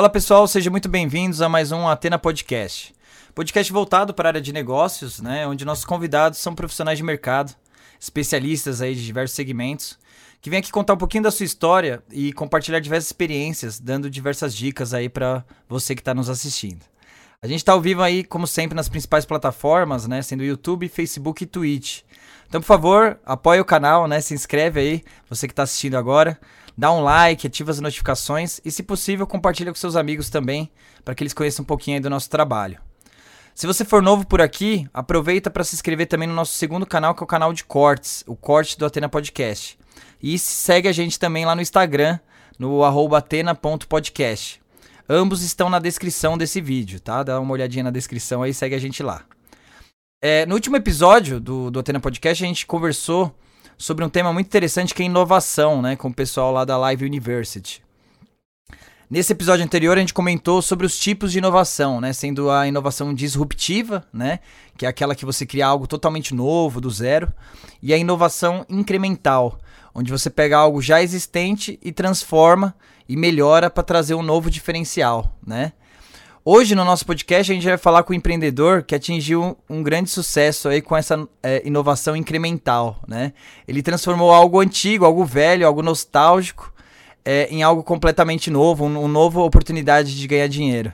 Fala pessoal, sejam muito bem-vindos a mais um Atena Podcast. Podcast voltado para a área de negócios, né, onde nossos convidados são profissionais de mercado, especialistas aí de diversos segmentos, que vêm aqui contar um pouquinho da sua história e compartilhar diversas experiências, dando diversas dicas aí para você que está nos assistindo. A gente está ao vivo aí, como sempre, nas principais plataformas, né, sendo YouTube, Facebook e Twitch. Então, por favor, apoie o canal, né, se inscreve aí, você que está assistindo agora dá um like, ativa as notificações e, se possível, compartilha com seus amigos também, para que eles conheçam um pouquinho do nosso trabalho. Se você for novo por aqui, aproveita para se inscrever também no nosso segundo canal, que é o canal de cortes, o Corte do Atena Podcast. E segue a gente também lá no Instagram, no atena.podcast. Ambos estão na descrição desse vídeo, tá? Dá uma olhadinha na descrição aí, segue a gente lá. É, no último episódio do, do Atena Podcast, a gente conversou sobre um tema muito interessante que é inovação, né, com o pessoal lá da Live University. Nesse episódio anterior a gente comentou sobre os tipos de inovação, né, sendo a inovação disruptiva, né, que é aquela que você cria algo totalmente novo, do zero, e a inovação incremental, onde você pega algo já existente e transforma e melhora para trazer um novo diferencial, né? Hoje no nosso podcast a gente vai falar com um empreendedor que atingiu um grande sucesso aí com essa é, inovação incremental, né? Ele transformou algo antigo, algo velho, algo nostálgico é, em algo completamente novo, um, uma nova oportunidade de ganhar dinheiro.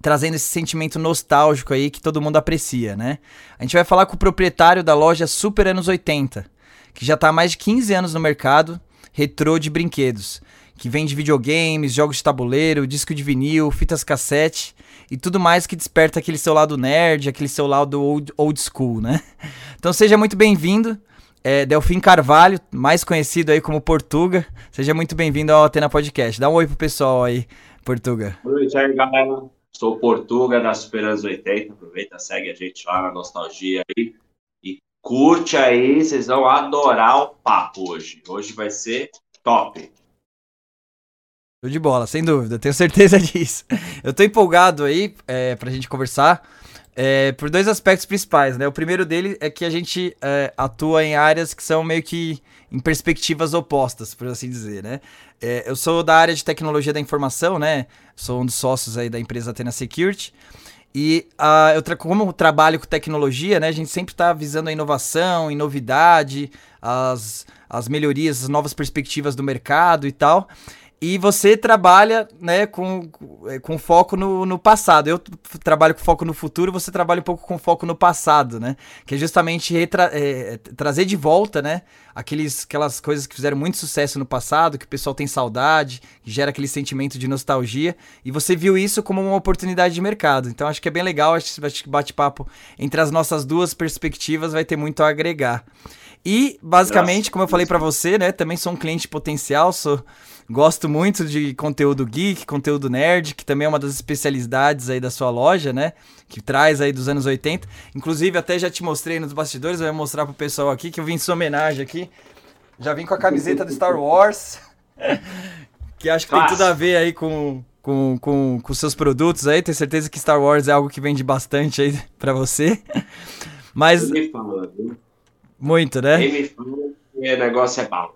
Trazendo esse sentimento nostálgico aí que todo mundo aprecia, né? A gente vai falar com o proprietário da loja Super Anos 80, que já está há mais de 15 anos no mercado, retrô de brinquedos que vende videogames, jogos de tabuleiro, disco de vinil, fitas cassete e tudo mais que desperta aquele seu lado nerd, aquele seu lado old, old school, né? Então seja muito bem-vindo. É, Delfim Carvalho, mais conhecido aí como Portuga. Seja muito bem-vindo ao Atena Podcast. Dá um oi pro pessoal aí, Portuga. Noite aí, galera. Sou Portuga da Superança 80. Aproveita, segue a gente lá na Nostalgia aí. E curte aí, vocês vão adorar o papo hoje. Hoje vai ser top. Show de bola, sem dúvida, tenho certeza disso. Eu tô empolgado aí é, pra gente conversar é, por dois aspectos principais, né? O primeiro dele é que a gente é, atua em áreas que são meio que em perspectivas opostas, por assim dizer, né? É, eu sou da área de tecnologia da informação, né? Sou um dos sócios aí da empresa Atena Security. E uh, eu como eu trabalho com tecnologia, né? A gente sempre está visando a inovação, a novidade, as, as melhorias, as novas perspectivas do mercado e tal. E você trabalha né, com, é, com foco no, no passado. Eu trabalho com foco no futuro, você trabalha um pouco com foco no passado, né? Que é justamente é, trazer de volta, né? Aqueles, aquelas coisas que fizeram muito sucesso no passado, que o pessoal tem saudade, que gera aquele sentimento de nostalgia. E você viu isso como uma oportunidade de mercado. Então acho que é bem legal, acho que bate-papo entre as nossas duas perspectivas vai ter muito a agregar. E, basicamente, como eu falei para você, né? Também sou um cliente potencial, sou Gosto muito de conteúdo geek, conteúdo nerd, que também é uma das especialidades aí da sua loja, né? Que traz aí dos anos 80. Inclusive, até já te mostrei nos bastidores, eu vou mostrar pro pessoal aqui que eu vim em sua homenagem aqui. Já vim com a camiseta do Star Wars, que acho que tem tudo a ver aí com, com, com, com seus produtos aí. Tenho certeza que Star Wars é algo que vende bastante aí pra você. Mas. Muito, né? Ele fala que o negócio é bom.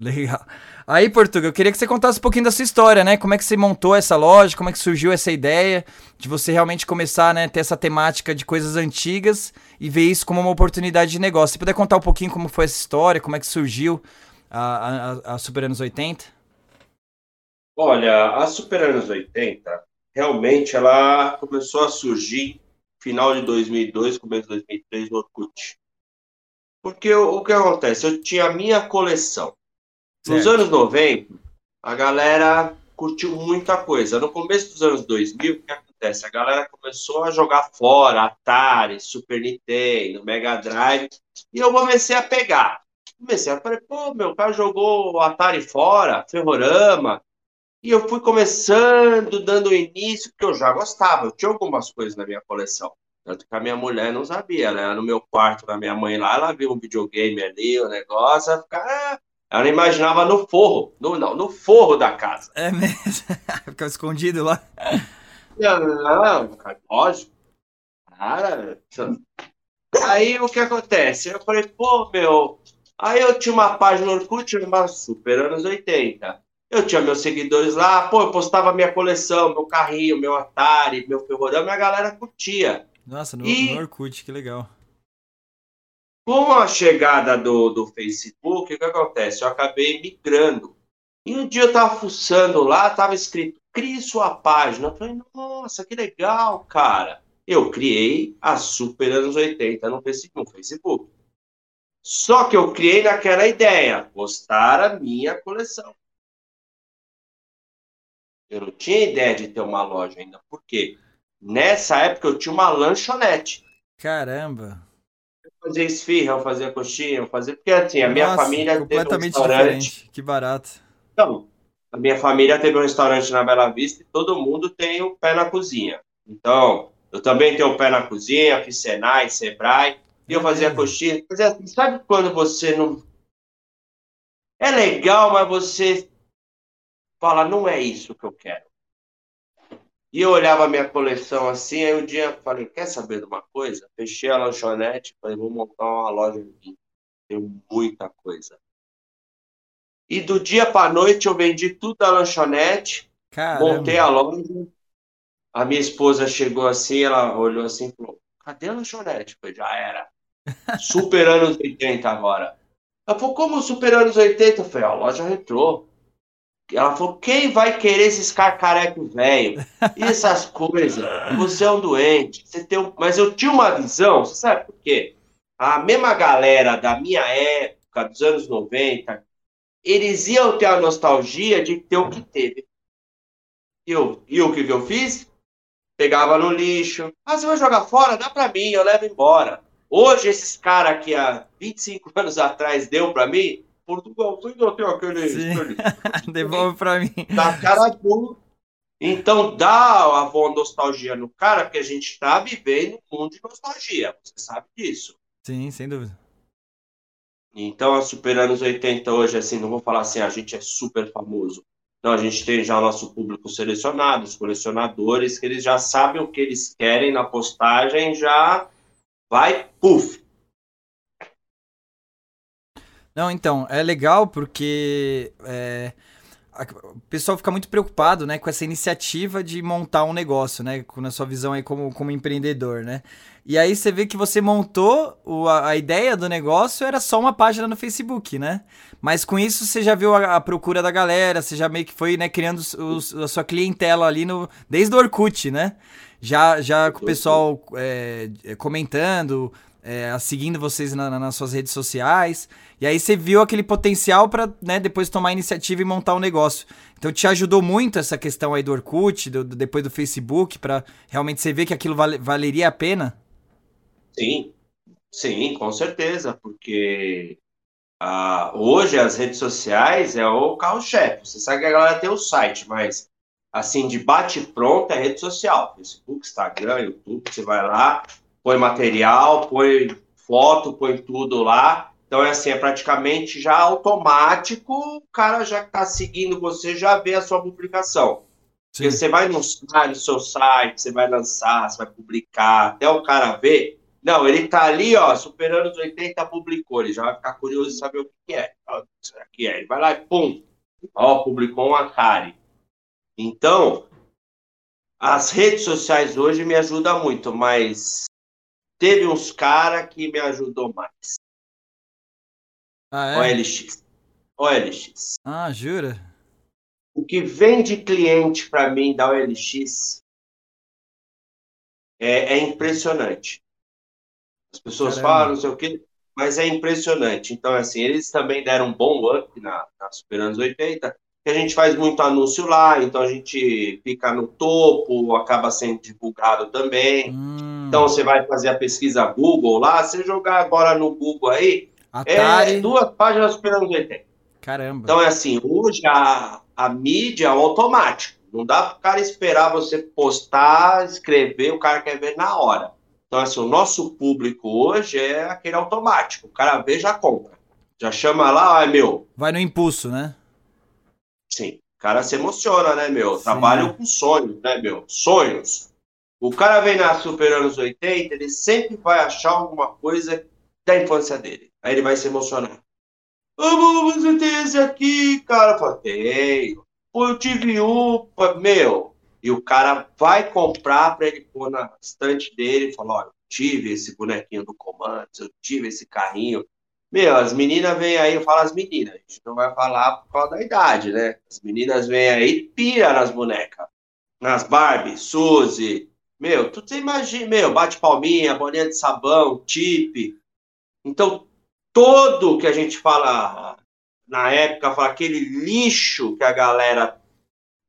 Legal. Aí, Portugal, eu queria que você contasse um pouquinho da sua história, né? Como é que você montou essa loja, como é que surgiu essa ideia de você realmente começar, né, ter essa temática de coisas antigas e ver isso como uma oportunidade de negócio. Se puder contar um pouquinho como foi essa história, como é que surgiu a, a, a Super Anos 80? Olha, a Super Anos 80, realmente ela começou a surgir final de 2002, começo de 2003 no Orkut. Porque o que acontece? Eu tinha a minha coleção nos anos 90, a galera curtiu muita coisa. No começo dos anos 2000, o que acontece? A galera começou a jogar fora Atari, Super Nintendo, Mega Drive, e eu comecei a pegar. Comecei a falar, pô, meu cara jogou Atari fora, Ferrorama, e eu fui começando, dando início, porque eu já gostava, eu tinha algumas coisas na minha coleção. Tanto que a minha mulher não sabia, ela era no meu quarto da minha mãe lá, ela viu um videogame ali, o um negócio, ela ficava, ah, ela imaginava no forro, no, não, no forro da casa. É mesmo? Ficava escondido lá? Não, lógico. Cara, aí o que acontece? Eu falei, pô, meu. Aí eu tinha uma página no Orkut, uma Super Anos 80. Eu tinha meus seguidores lá, pô, eu postava minha coleção, meu carrinho, meu Atari, meu ferrorama, e a galera curtia. Nossa, no, e... no Orkut, que legal. Com a chegada do, do Facebook, o que acontece? Eu acabei migrando. E um dia eu tava fuçando lá, tava escrito, crie sua página. Eu falei, nossa, que legal, cara. Eu criei a Super Anos 80 no Facebook. Só que eu criei naquela ideia, postar a minha coleção. Eu não tinha ideia de ter uma loja ainda. Por quê? Nessa época eu tinha uma lanchonete. Caramba! Fazia esfirra, eu fazia coxinha, eu fazia. Porque assim, a minha Nossa, família completamente teve um restaurante. Diferente. Que barato. Então, a minha família teve um restaurante na Bela Vista e todo mundo tem o um pé na cozinha. Então, eu também tenho o um pé na cozinha, fiz Senai, Sebrae, e eu fazia coxinha. Fazia, assim, sabe quando você não. É legal, mas você fala, não é isso que eu quero. E eu olhava a minha coleção assim, aí um dia falei, quer saber de uma coisa? Fechei a lanchonete, falei, vou montar uma loja aqui. Tenho muita coisa. E do dia para noite eu vendi tudo da lanchonete, Caramba. montei a loja. A minha esposa chegou assim, ela olhou assim e falou: Cadê a lanchonete? Eu falei, já era. Super anos 80 agora. Ela falou, como super anos 80? Eu falei, a loja retrô. Ela falou: quem vai querer esses cacarecos velho? E essas coisas? Você é um doente. Você tem um... Mas eu tinha uma visão, você sabe por quê? A mesma galera da minha época, dos anos 90, eles iam ter a nostalgia de ter o que teve. E, eu, e o que eu fiz? Pegava no lixo. Ah, você vai jogar fora? Dá pra mim, eu levo embora. Hoje, esses caras que há 25 anos atrás deu pra mim, Portugal, você ainda tem aquele. Devolve pra mim. Da cara dura. Então dá a boa nostalgia no cara, porque a gente está vivendo um mundo de nostalgia. Você sabe disso. Sim, sem dúvida. Então, a Super Anos 80 hoje, assim, não vou falar assim, a gente é super famoso. Não, a gente tem já o nosso público selecionado, os colecionadores, que eles já sabem o que eles querem na postagem, já vai, puf, não, então, é legal porque é, a, o pessoal fica muito preocupado, né, com essa iniciativa de montar um negócio, né, com a sua visão aí como, como empreendedor, né? E aí você vê que você montou o, a, a, ideia do negócio era só uma página no Facebook, né? Mas com isso você já viu a, a procura da galera, você já meio que foi, né, criando os, a sua clientela ali no desde o Orkut, né? Já já com o pessoal é, comentando, é, seguindo vocês na, na, nas suas redes sociais. E aí você viu aquele potencial para né, depois tomar iniciativa e montar um negócio. Então te ajudou muito essa questão aí do Orkut, do, do depois do Facebook, para realmente você ver que aquilo vale, valeria a pena? Sim, sim, com certeza, porque ah, hoje as redes sociais é o carro-chefe. Você sabe que a galera tem o site, mas assim, de bate-pronto é rede social. Facebook, Instagram, YouTube, você vai lá, põe material, põe foto, põe tudo lá. Então é assim, é praticamente já automático, o cara já está seguindo você, já vê a sua publicação. Sim. Porque você vai no, no seu site, você vai lançar, você vai publicar, até o cara ver. Não, ele está ali, ó, superando os 80, publicou. Ele já vai ficar curioso de saber o que é. O que é? Ele vai lá e pum, ó, publicou um Atari. Então, as redes sociais hoje me ajudam muito, mas teve uns caras que me ajudou mais. Ah, é? OLX. OLX. Ah, jura? O que vem de cliente para mim da OLX é, é, impressionante. As pessoas Caramba. falam, não sei o quê, mas é impressionante. Então, assim, eles também deram um bom up na, na Super Anos 80, que a gente faz muito anúncio lá, então a gente fica no topo, acaba sendo divulgado também. Hum. Então você vai fazer a pesquisa Google lá, você jogar agora no Google aí, Atari. é duas páginas esperando 80. Caramba. Então é assim, hoje a, a mídia é automático. Não dá para o cara esperar você postar, escrever, o cara quer ver na hora. Então, assim, o nosso público hoje é aquele automático. O cara vê, já compra. Já chama lá, é meu. Vai no impulso, né? Sim. O cara se emociona, né, meu? Sim. Trabalho com sonhos, né, meu? Sonhos. O cara vem na Super anos 80, ele sempre vai achar alguma coisa da infância dele. Aí ele vai se emocionar. Oh, você tem esse aqui, cara? Eu falei, tenho. Pô, eu tive um, meu. E o cara vai comprar para ele pôr na estante dele e falar: olha, eu tive esse bonequinho do comando, eu tive esse carrinho. Meu, as meninas vêm aí, eu falo as meninas, a gente não vai falar por causa da idade, né? As meninas vêm aí e pira nas bonecas. Nas Barbie, Suzy. Meu, tu imagina, meu, bate palminha, bolinha de sabão, tip. Então, todo que a gente fala na época, fala aquele lixo que a galera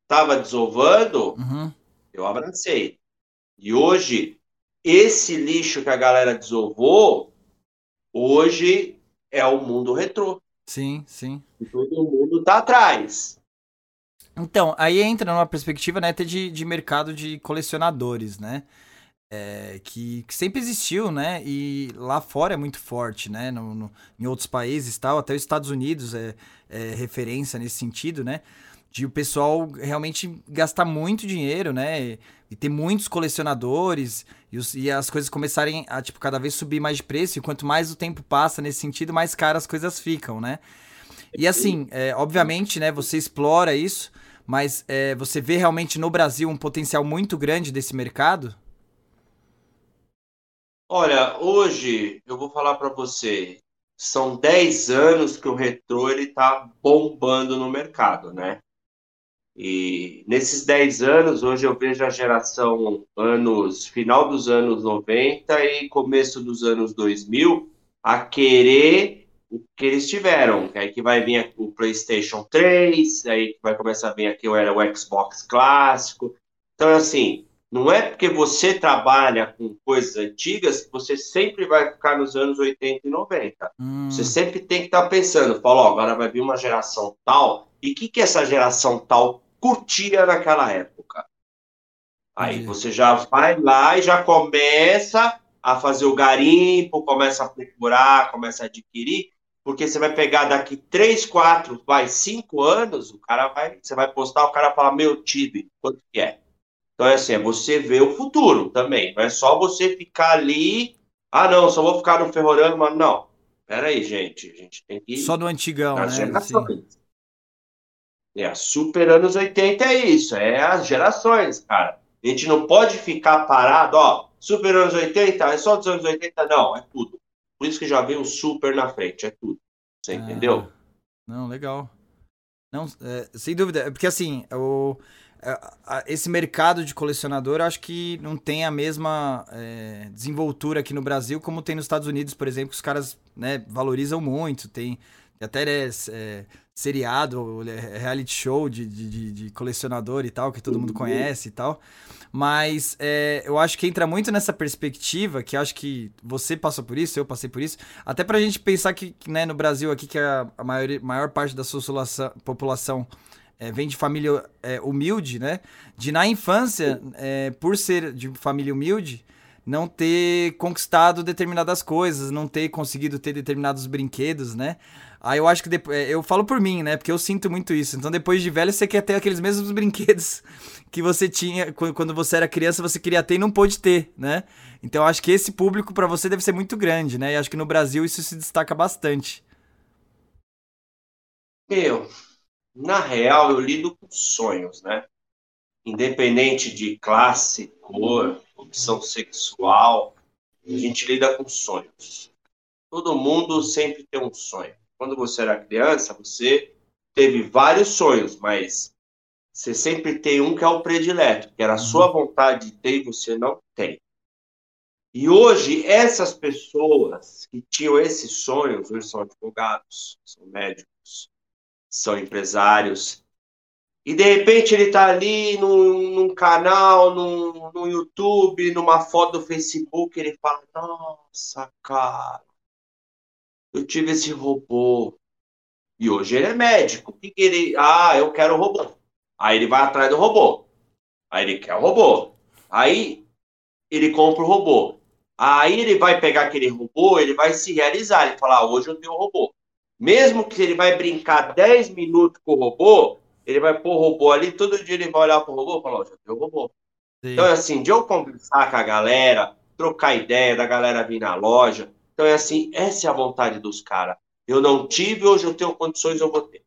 tava desovando, uhum. eu abracei. E hoje, esse lixo que a galera desovou, hoje é o mundo retrô. Sim, sim. E todo mundo tá atrás. Então, aí entra numa perspectiva né, até de, de mercado de colecionadores, né? É, que, que, sempre existiu, né? E lá fora é muito forte, né? No, no, em outros países tal, até os Estados Unidos é, é, referência nesse sentido, né? De o pessoal realmente gastar muito dinheiro, né? E, ter muitos colecionadores e, os, e, as coisas começarem a, tipo, cada vez subir mais de preço. E quanto mais o tempo passa nesse sentido, mais caras as coisas ficam, né? E assim, é, obviamente, né? Você explora isso, mas é, você vê realmente no Brasil um potencial muito grande desse mercado? Olha, hoje eu vou falar para você, são 10 anos que o retrô ele tá bombando no mercado, né? E nesses 10 anos, hoje eu vejo a geração anos final dos anos 90 e começo dos anos 2000 a querer o que eles tiveram. Aí que vai vir o PlayStation 3, aí vai começar a vir aqui o Xbox clássico. Então, assim, não é porque você trabalha com coisas antigas que você sempre vai ficar nos anos 80 e 90. Hum. Você sempre tem que estar pensando, fala, ó, agora vai vir uma geração tal, e o que, que essa geração tal curtia naquela época? Aí você já vai lá e já começa a fazer o garimpo, começa a procurar, começa a adquirir, porque você vai pegar daqui 3, 4, vai 5 anos, o cara vai, você vai postar, o cara fala, meu time, quanto que é? Então, é assim, é você ver o futuro também. Não é só você ficar ali. Ah, não, só vou ficar no Ferrorama, mas não. Pera aí, gente. A gente tem que. Só no antigão, né? Gerações. É, super anos 80 é isso. É as gerações, cara. A gente não pode ficar parado, ó. Super anos 80 é só dos anos 80, não. É tudo. Por isso que já vem o super na frente. É tudo. Você ah, entendeu? Não, legal. Não, é, sem dúvida. É porque assim, o. É, esse mercado de colecionador, acho que não tem a mesma é, desenvoltura aqui no Brasil como tem nos Estados Unidos, por exemplo, que os caras né, valorizam muito. Tem até é, é, seriado, reality show de, de, de, colecionador e tal, que todo mundo conhece e tal. Mas é, eu acho que entra muito nessa perspectiva, que acho que você passou por isso, eu passei por isso, até pra gente pensar que, né, no Brasil aqui, que a, a maior, maior parte da sua população é, vem de família é, humilde, né? De na infância, é, por ser de família humilde, não ter conquistado determinadas coisas, não ter conseguido ter determinados brinquedos, né? Aí eu acho que depois, é, eu falo por mim, né? Porque eu sinto muito isso. Então depois de velho você quer ter aqueles mesmos brinquedos que você tinha quando você era criança, você queria ter e não pôde ter, né? Então eu acho que esse público para você deve ser muito grande, né? E acho que no Brasil isso se destaca bastante. Eu, na real, eu lido com sonhos, né? Independente de classe, cor, opção sexual, a gente lida com sonhos. Todo mundo sempre tem um sonho. Quando você era criança, você teve vários sonhos, mas você sempre tem um que é o predileto, que era a sua uhum. vontade de ter e você não tem. E hoje, essas pessoas que tinham esses sonhos, hoje são advogados, são médicos, são empresários. E de repente ele está ali num, num canal, num, no YouTube, numa foto do Facebook, ele fala: Nossa, cara, eu tive esse robô. E hoje ele é médico. O que, que ele. Ah, eu quero o robô. Aí ele vai atrás do robô. Aí ele quer o robô. Aí ele compra o robô. Aí ele vai pegar aquele robô, ele vai se realizar. Ele fala: ah, hoje eu tenho um robô. Mesmo que ele vai brincar 10 minutos com o robô, ele vai pôr o robô ali, todo dia ele vai olhar pro robô e falar, ó, já tem o robô. Sim. Então, é assim, de eu conversar com a galera, trocar ideia, da galera vir na loja. Então, é assim, essa é a vontade dos caras. Eu não tive, hoje eu tenho condições, eu vou ter.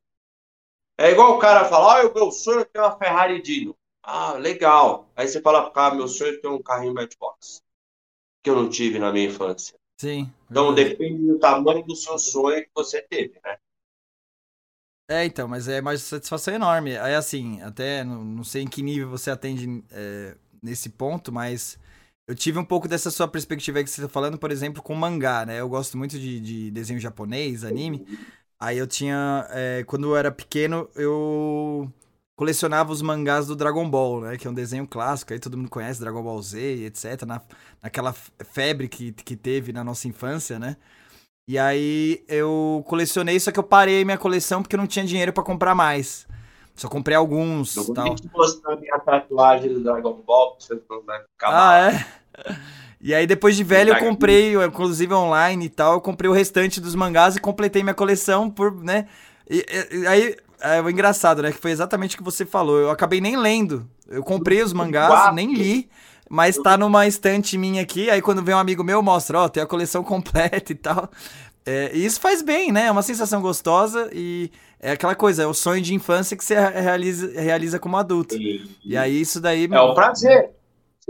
É igual o cara falar, ah, o meu sonho é ter uma Ferrari Dino. Ah, legal. Aí você fala, cara, meu sonho é ter um carrinho Matchbox. Que eu não tive na minha infância. Sim. Então depende do tamanho do seu sonho que você teve, né? É, então, mas é uma satisfação enorme. Aí, assim, até não, não sei em que nível você atende é, nesse ponto, mas eu tive um pouco dessa sua perspectiva aí que você tá falando, por exemplo, com mangá, né? Eu gosto muito de, de desenho japonês, anime. Aí eu tinha. É, quando eu era pequeno, eu colecionava os mangás do Dragon Ball, né? Que é um desenho clássico, aí todo mundo conhece, Dragon Ball Z, etc. Na, naquela febre que, que teve na nossa infância, né? E aí eu colecionei, só que eu parei minha coleção porque eu não tinha dinheiro para comprar mais. Só comprei alguns. Eu vou tal. te mostrar minha tatuagem do Dragon Ball, pra você não ficar Ah, mal. é? E aí depois de velho eu comprei, inclusive online e tal, eu comprei o restante dos mangás e completei minha coleção por, né? E, e- aí, é o engraçado, né? Que foi exatamente o que você falou. Eu acabei nem lendo. Eu comprei os mangás, nem li, mas tá numa estante minha aqui. Aí quando vem um amigo meu, mostra, ó, tem a coleção completa e tal. É, e isso faz bem, né? É uma sensação gostosa e é aquela coisa, é o sonho de infância que você realiza, realiza como adulto. E- E aí isso daí. É o prazer.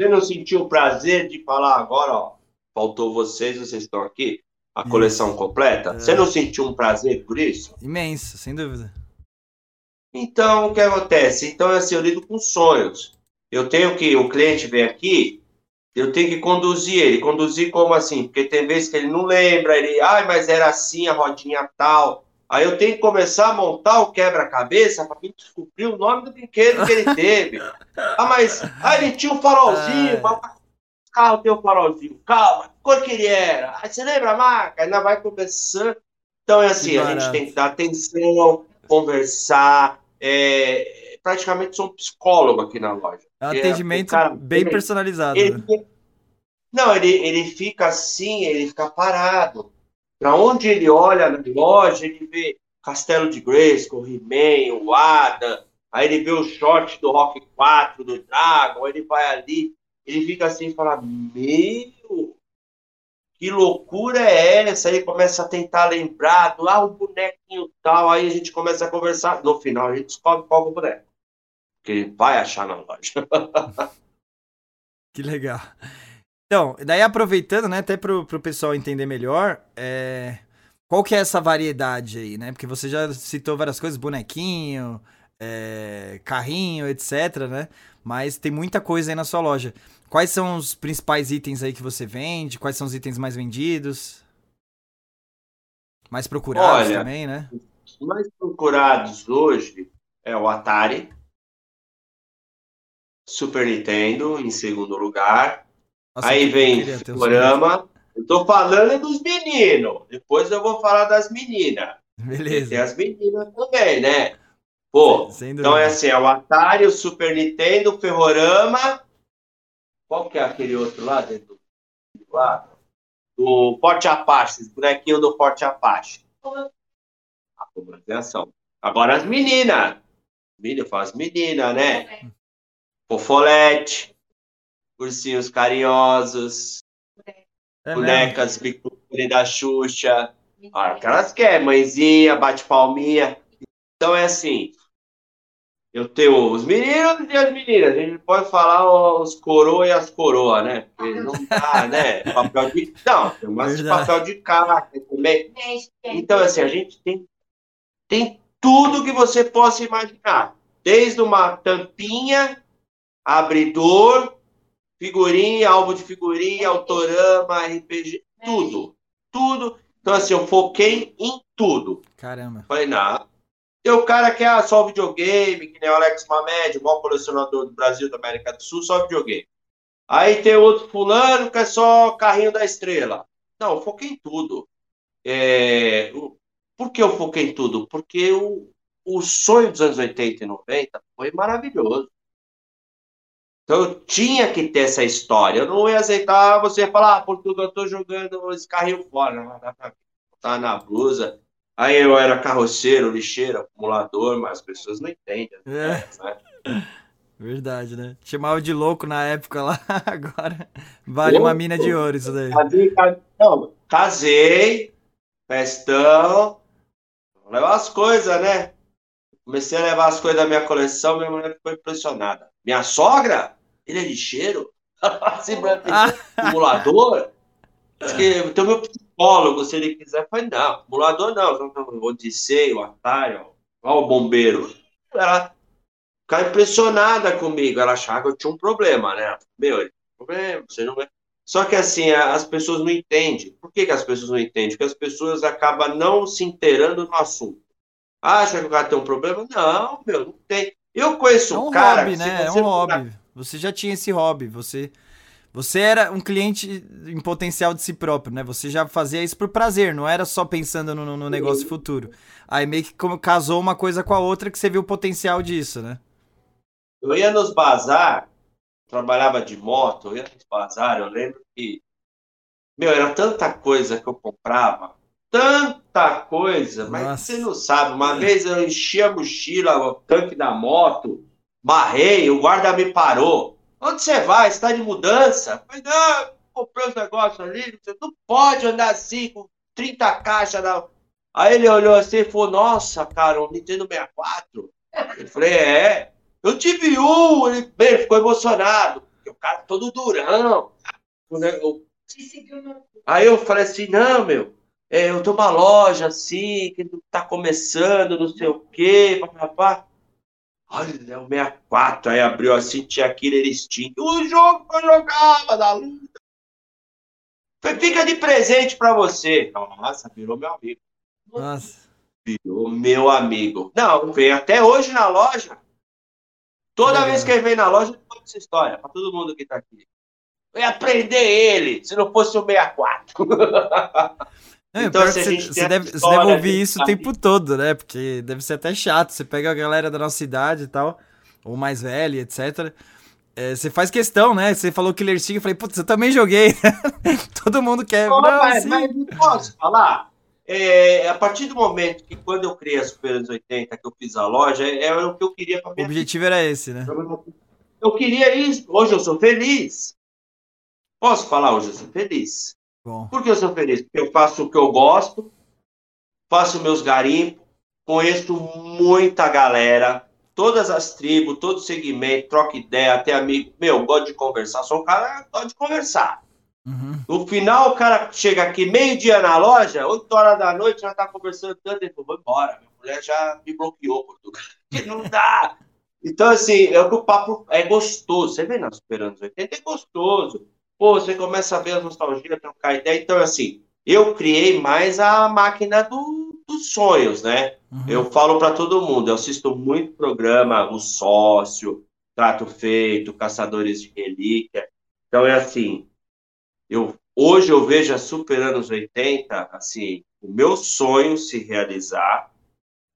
Você não sentiu o prazer de falar agora, ó, faltou vocês, vocês estão aqui, a Isso. coleção completa? É. Você não sentiu um prazer por isso? Imenso, sem dúvida. Então, o que acontece? Então, assim, eu lido com sonhos. Eu tenho que, o cliente vem aqui, eu tenho que conduzir ele. Conduzir como assim? Porque tem vezes que ele não lembra, ele, ai, mas era assim, a rodinha tal. Aí eu tenho que começar a montar o quebra-cabeça para descobrir o nome do brinquedo que ele teve. ah, mas ah, ele tinha um farolzinho, É. mas o carro tem um farolzinho. Calma, cor que ele era? Ah, você lembra a marca? Ainda vai começando. Então é assim, a gente tem que dar atenção, conversar. é, praticamente sou um psicólogo aqui na loja. É um É, atendimento o cara- bem ele- personalizado. Ele né? Não, ele, ele fica assim, ele fica parado. Para onde ele olha na loja, ele vê Castelo de Grayskull, He-Man, o Adam, aí ele vê o short do Rock 4, do Dragon, ele vai ali, ele fica assim e fala, meu, que loucura é essa? Aí ele começa a tentar lembrar do, ah, bonequinho tal, aí a gente começa a conversar, no final a gente descobre qual é o boneco, que ele vai achar na loja. Que legal. Então, daí aproveitando, né, até pro, pro pessoal entender melhor, é, qual que é essa variedade aí, né? Porque você já citou várias coisas, bonequinho, é, carrinho, etc, né? Mas tem muita coisa aí na sua loja. Quais são os principais itens aí que você vende? Quais são os itens mais vendidos? Mais procurados Olha, também, né? Os mais procurados hoje é o Atari, Super Nintendo em segundo lugar. Nossa, Aí vem Fliperama. Eu tô falando dos meninos. Depois eu vou falar das meninas. Beleza. Tem as meninas também, né? Pô, Sem então é assim, é o Atari, o Super Nintendo, o Ferrorama. Qual que é aquele outro lá dentro do lado? O Forte Apache, os bonequinhos do Forte Apache. A comunicação. Agora as meninas. Menina, eu falo as meninas, né? Fofolete, ursinhos carinhosos, É bonecas Victoria da Xuxa. Ah, o que elas querem, mãezinha, bate palminha. Então é assim. Eu tenho os meninos e as meninas. A gente pode falar os coroa e as coroa, né? Porque não dá, né? Papel de. Não, tem umas papel de carta também. Então, assim, a gente tem, tem tudo que você possa imaginar. Desde uma tampinha, abridor, figurinha, álbum de figurinha, autorama, RPG, tudo. Tudo. Então, assim, eu foquei em tudo. Caramba. Falei, não. Tem o cara que é só videogame, que nem o Alex Mamed, o maior colecionador do Brasil, da América do Sul, só videogame. Aí tem outro fulano que é só carrinho da estrela. Não, eu foquei em tudo. É, Por que eu foquei em tudo? Porque o, o sonho dos anos 80 e 90 foi maravilhoso. Então eu tinha que ter essa história. Eu não ia aceitar você falar, ah, Portugal, eu tô jogando esse carrinho fora. Não, dá pra botar na blusa. Aí eu era carroceiro, lixeiro, acumulador, mas as pessoas não entendem. É. né? Verdade, né? Chamava de louco na época lá, agora vale uma mina de ouro isso daí. Não, casei, festão, levar as coisas, né? Comecei a levar as coisas da minha coleção, minha mulher ficou impressionada. Minha sogra? Ele é lixeiro? assim, acumulador? que tem o meu psicólogo, se ele quiser, faz não, acumulador não, o Odisseio, o Atari, ó, o bombeiro. Ela ficava impressionada comigo, ela achava que eu tinha um problema, né? Meu, problema, você não é. Só que assim, as pessoas não entendem. Por que, que as pessoas não entendem? Porque as pessoas acabam não se inteirando no assunto. Acha que o cara tem um problema? Não, meu, não tem. Eu conheço é um um cara. hobby, né? É um hobby. Você já tinha esse hobby. Você, você era um cliente em potencial de si próprio, né? Você já fazia isso por prazer, não era só pensando no, no negócio futuro. Aí meio que casou uma coisa com a outra que você viu o potencial disso, né? Eu ia nos bazar, trabalhava de moto, eu ia nos bazar, eu lembro que. Meu, era tanta coisa que eu comprava tanta coisa, mas Nossa. você não sabe. Uma vez eu enchi a mochila, o tanque da moto, barrei, o guarda me parou. Onde você vai? Está de mudança? Falei, não, comprei os negócios ali, você não pode andar assim com 30 caixas. Na... Aí ele olhou assim e falou, nossa, cara, um Nintendo 64. Eu falei, é. Eu tive um, ele bem, ficou emocionado, o cara todo durão. Aí eu falei assim, não, meu, é, eu tenho uma loja assim, que está começando, não sei o quê, papapá. Olha, o 64, aí abriu assim, tinha Killer Instinct. O jogo que eu jogava da luta. Fica de presente para você. Nossa, virou meu amigo. Nossa. Virou meu amigo. Não, vem até hoje na loja. Toda é. vez que ele vem na loja, eu conto essa história para todo mundo que está aqui. Eu ia prender ele, se não fosse o 64. Então, você, você, deve, você deve ouvir isso o tempo todo, né? Porque deve ser até chato. Você pega a galera da nossa cidade e tal, ou mais velha, etc. É, você faz questão, né? Você falou Killer Instinct, eu falei, putz, eu também joguei. Todo mundo quer. Não, não mas, assim... mas posso falar? É, a partir do momento que quando eu criei a Super anos 80, que eu fiz a loja, era é, é o que eu queria para O objetivo vida. era esse, né? Eu queria isso. Hoje eu sou feliz. Posso falar hoje eu sou feliz? Bom. Por que eu sou feliz? Porque eu faço o que eu gosto, faço meus garimpos, conheço muita galera, todas as tribos, todo segmento, troca ideia, até amigo. Meu, gosto de conversar, sou um cara que gosta de conversar. Uhum. No final, o cara chega aqui meio-dia na loja, 8 horas da noite, já tá conversando tanto, ele falou, vou embora, minha mulher já me bloqueou, Portugal. não dá. Então, assim, é o papo é gostoso. Você vê nas Super 80, é gostoso. Pô, você começa a ver a nostalgia, trocar ideia. Então, assim, eu criei mais a máquina do, dos sonhos, né? Uhum. Eu falo para todo mundo, eu assisto muito programa, O Sócio, Trato Feito, Caçadores de Relíquia. Então, é assim, eu, hoje eu vejo a Super Anos 80, assim, o meu sonho se realizar,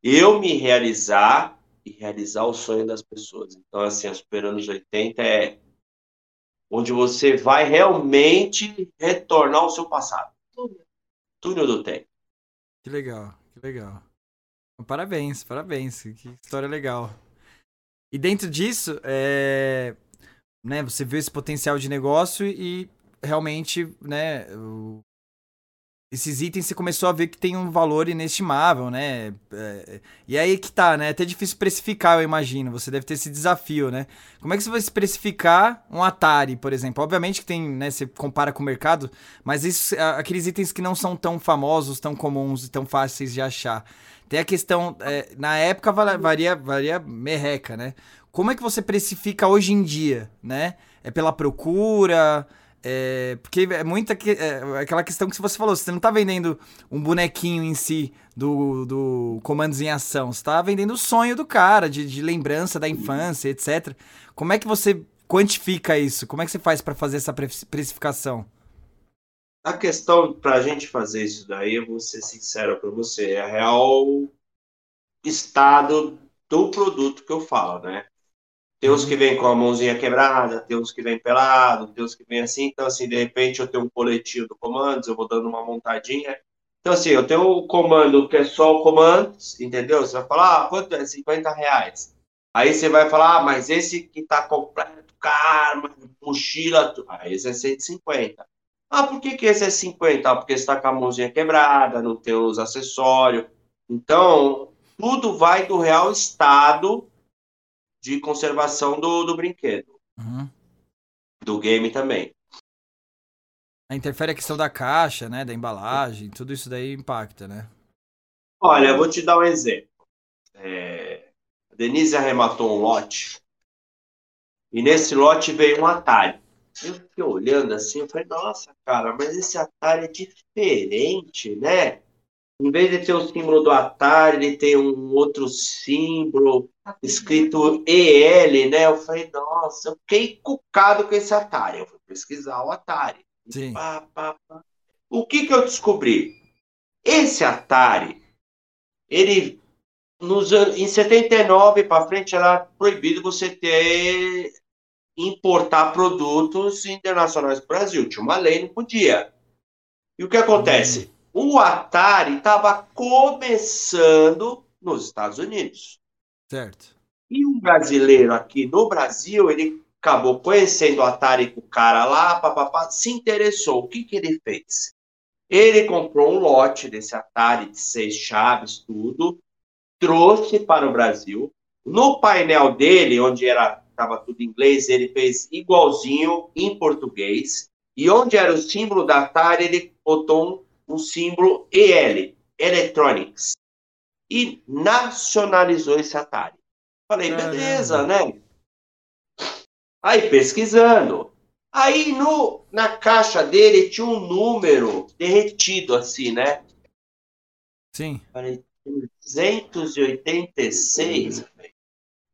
eu me realizar e realizar o sonho das pessoas. Então, assim, a Super Anos 80 é onde você vai realmente retornar ao seu passado. Túnel do tempo. Que legal, que legal. Parabéns, parabéns. Que história legal. E dentro disso, é, né, você vê esse potencial de negócio e realmente, né, esses itens você começou a ver que tem um valor inestimável, né? É, e aí que tá, né? É até difícil precificar, eu imagino. Você deve ter esse desafio, né? Como é que você vai precificar um Atari, por exemplo? Obviamente que tem, né? Você compara com o mercado, mas isso, aqueles itens que não são tão famosos, tão comuns e tão fáceis de achar. Tem a questão, é, na época varia, varia merreca, né? Como é que você precifica hoje em dia, né? É pela procura? É, porque é muita que, é, aquela questão que você falou, você não está vendendo um bonequinho em si do, do comandos em ação, você tá vendendo o sonho do cara, de, de lembrança da infância, etc. Como é que você quantifica isso? Como é que você faz para fazer essa precificação? A questão para a gente fazer isso daí, eu vou ser sincero para você, é real estado do produto que eu falo, né? Tem uns que vêm com a mãozinha quebrada, tem uns que vêm pelado, tem uns que vêm assim. Então, assim, de repente eu tenho um coletinho do comandos, eu vou dando uma montadinha. Então, assim, eu tenho o comando que é só o comando, entendeu? Você vai falar, ah, quanto é? 50 reais. Aí você vai falar, ah, mas esse que tá completo, cara, mochila, ah, esse é 150. Ah, por que, que esse é 50? Ah, porque está com a mãozinha quebrada, não tem os acessórios. Então, tudo vai do real estado de conservação do, do brinquedo. Uhum. Do game também. Interfere a questão da caixa, né? Da embalagem, tudo isso daí impacta, né? Olha, eu vou te dar um exemplo. É... A Denise arrematou um lote. E nesse lote veio um Atari. Eu fiquei olhando assim, eu falei, nossa, cara, mas esse Atari é diferente, né? Em vez de ter o símbolo do Atari, ele tem um outro símbolo escrito EL, né? Eu falei, nossa, eu fiquei cucado com esse Atari. Eu fui pesquisar o Atari. Sim. Pá, pá, pá. O que que eu descobri? Esse Atari, ele nos, em 79 para frente era proibido você ter importar produtos internacionais para o Brasil. Tinha uma lei, não podia. E o que acontece? O Atari estava começando nos Estados Unidos. Certo. E um brasileiro aqui no Brasil, ele acabou conhecendo o Atari com o cara lá, papapá, se interessou. O que, que ele fez? Ele comprou um lote desse Atari de seis chaves, tudo, trouxe para o Brasil. No painel dele, onde era estava tudo em inglês, ele fez igualzinho em português. E onde era o símbolo da Atari, ele botou um, um símbolo EL, Electronics. E nacionalizou esse Atari. Falei, Caramba. beleza, né? Aí pesquisando. Aí no, na caixa dele tinha um número derretido assim, né? Sim. Falei, 286? Falei,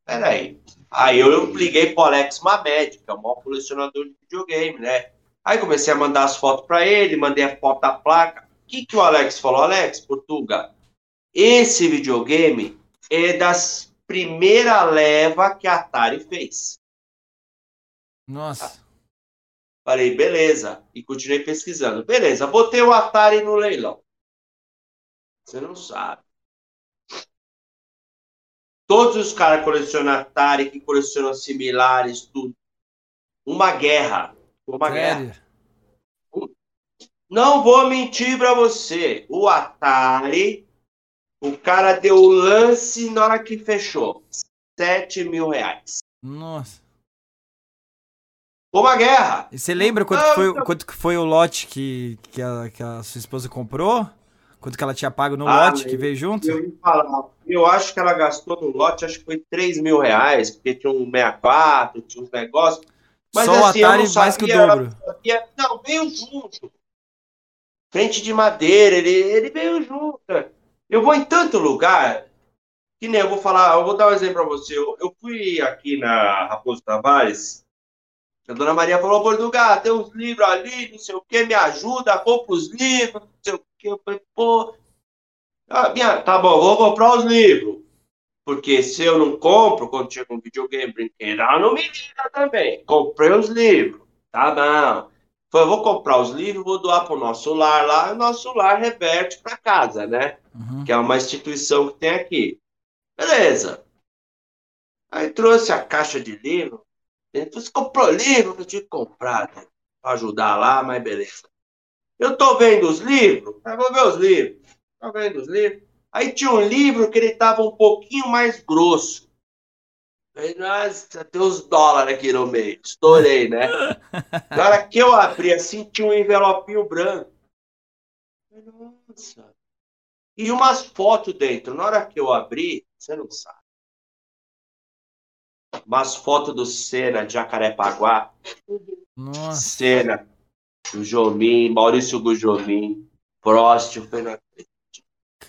Peraí. Aí eu liguei pro Alex Mamed, que é o maior colecionador de videogame, né? Aí comecei a mandar as fotos para ele, mandei a foto da placa. O que, que o Alex falou? Alex, Portuga, esse videogame é das primeira leva que a Atari fez. Nossa. Falei, beleza. E continuei pesquisando. Beleza, botei o Atari no leilão. Você não sabe. Todos os caras colecionam Atari, que colecionam similares, tudo. Uma guerra. Uma guerra. Não vou mentir pra você. O Atari, o cara deu o lance na hora que fechou. 7 mil reais. Nossa. Uma guerra. E você lembra quanto, que foi, quanto que foi o lote que, que, a, que a sua esposa comprou? Quanto que ela tinha pago no Ah, lote que veio junto? Eu falar. Eu acho que ela gastou no lote, acho que foi 3 mil reais, porque tinha um 64, tinha uns negócios. Mas Só o assim, eu Atari não mais que o sabia- dobro. sabia- Não, veio junto. Frente de madeira, ele, ele veio junto. Eu vou em tanto lugar, que nem eu vou falar, eu vou dar um exemplo para você. Eu, eu fui aqui na Raposo Tavares, a dona Maria falou, Portugal, tem uns livros ali, não sei o que, me ajuda, compra os livros, não sei o que. Eu falei, pô, ah, minha, tá bom, vou comprar os livros. Porque se eu não compro, quando chega um videogame, brinquedo, ela não me liga também. Comprei os livros, tá bom. Falei, vou comprar os livros, vou doar pro nosso lar lá, o nosso lar reverte para casa, né? Uhum. que é uma instituição que tem aqui. Beleza. Aí trouxe a caixa de livro. Você comprou livro que eu tinha que comprar né? para ajudar lá, mas beleza. Eu tô vendo os livros, eu vou ver os livros. Tô vendo os livros. Aí tinha um livro que ele tava um pouquinho mais grosso. Falei, nossa, tem uns dólares aqui no meio. Estourei, né? Na hora que eu abri assim, tinha um envelopinho branco. Nossa. E umas fotos dentro. Na hora que eu abri, você não sabe. Umas fotos do Senna de Jacarepaguá. Nossa. Senna, Jomim, Maurício Gujomin, Prost, o Fernando.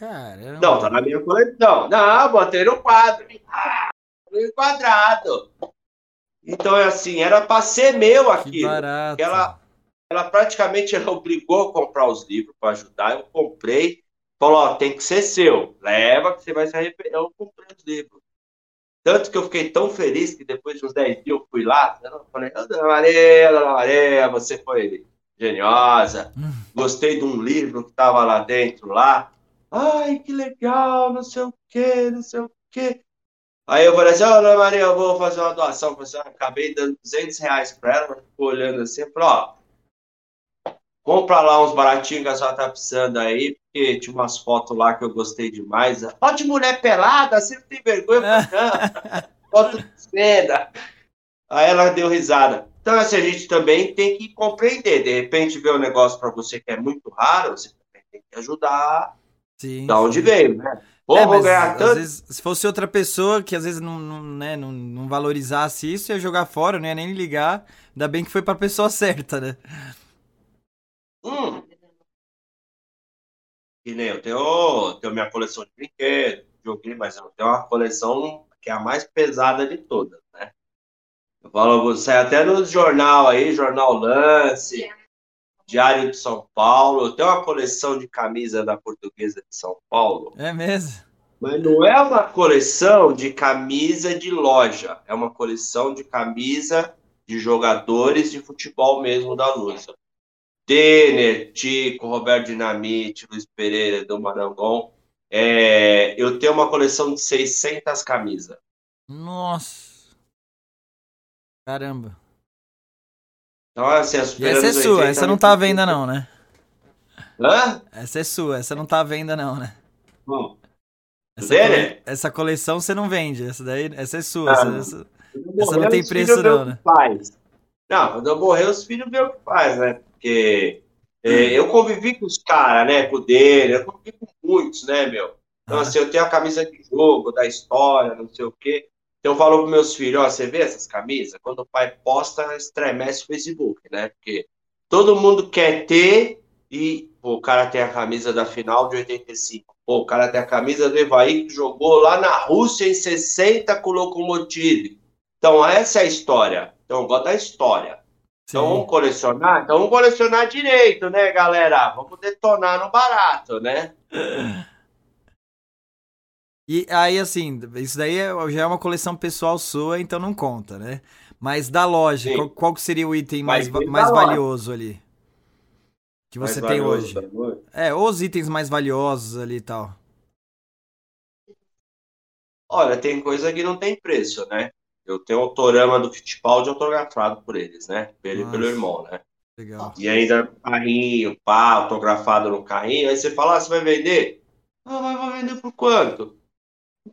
Caramba. Não, tá na minha coleção. Não, botei no quadro. Ah, quadrado. Então é assim, era para ser meu aquilo. Ela, ela praticamente ela obrigou a comprar os livros para ajudar. Eu comprei. Falou, ó, tem que ser seu. Leva que você vai se arrepender. Eu comprei os livros. Tanto que eu fiquei tão feliz que depois de uns 10 dias eu fui lá. Eu falei, "Ô, Dona Maria, Dona Maria, você foi geniosa. Hum. Gostei de um livro que estava lá dentro, lá. Ai, que legal, não sei o quê, não sei o quê. Aí eu falei assim, ó, Dona Maria, eu vou fazer uma doação. Eu assim, "Ah, acabei dando 200 reais para ela, ela ficou olhando assim, falei, ó, Compra lá uns baratinhos que a senhora tá precisando aí, porque tinha umas fotos lá que eu gostei demais. Foto de mulher pelada, você não tem vergonha? Não. Foto de cena. Aí ela deu risada. Então, assim, a gente também tem que compreender. De repente, ver um negócio para você que é muito raro, você também tem que ajudar Sim. da onde veio, né? Pô, É, vou ganhar tanto. vezes, se fosse outra pessoa que às vezes não, não, né, não, não valorizasse isso, ia jogar fora, não ia nem ligar. Ainda bem que foi pra pessoa certa, né? Hum. Que nem eu tenho, tenho minha coleção de brinquedos, joguei, mas eu tenho uma coleção que é a mais pesada de todas, né? Eu falo, sai até no jornal aí, Jornal Lance, Diário de São Paulo. Eu tenho uma coleção de camisa da Portuguesa de São Paulo, É mesmo. mas não é uma coleção de camisa de loja, é uma coleção de camisa de jogadores de futebol mesmo da Lusa. Denner, Tico, Roberto Dinamite, Luiz Pereira, do Marangon. É, eu tenho uma coleção de 600 camisas. Nossa. Caramba. Então, assim, as E essa é sua, essa não tá à venda não, né? Hã? Essa é sua, essa não tá à venda não, né? Bom, Essa, Dele? cole- essa coleção você não vende, essa daí, essa é sua. Ah, essa- não. essa- Essa não tem preço não, né? Faz. Não, quando eu morrer, os filhos vê o que faz, né? Porque é, eu convivi com os caras, né? Com o dele, eu convivi com muitos, né, meu? Então, Ah. assim, eu tenho a camisa de jogo, da história, não sei o quê. Então, eu falo pros meus filhos, ó, você vê essas camisas? Quando o pai posta, estremece o Facebook, né? Porque todo mundo quer ter e pô, o cara tem a camisa da final de 85. Pô, o cara tem a camisa do Evaí que jogou lá na Rússia em 60 com o Lokomotiv. Então, essa é a história. Então, eu gosto da história. Então, Sim. vamos colecionar? Então, vamos colecionar direito, né, galera? Vamos detonar no barato, né? E aí, assim, isso daí é- já é uma coleção pessoal sua, então não conta, né? Mas da loja, Sim. qual, qual seria o item mais, Mas mais valioso ali? Que Mais você tem valioso hoje? É, os itens mais valiosos ali e tal. Olha, tem coisa que não tem preço, né? Eu tenho o autorama do Fittipaldi autografado por eles, né? Pelo, Nossa. pelo irmão, né? Legal. E ainda carrinho, pá, autografado no carrinho. Aí você fala, ah, você vai vender? Ah, mas vou vender por quanto?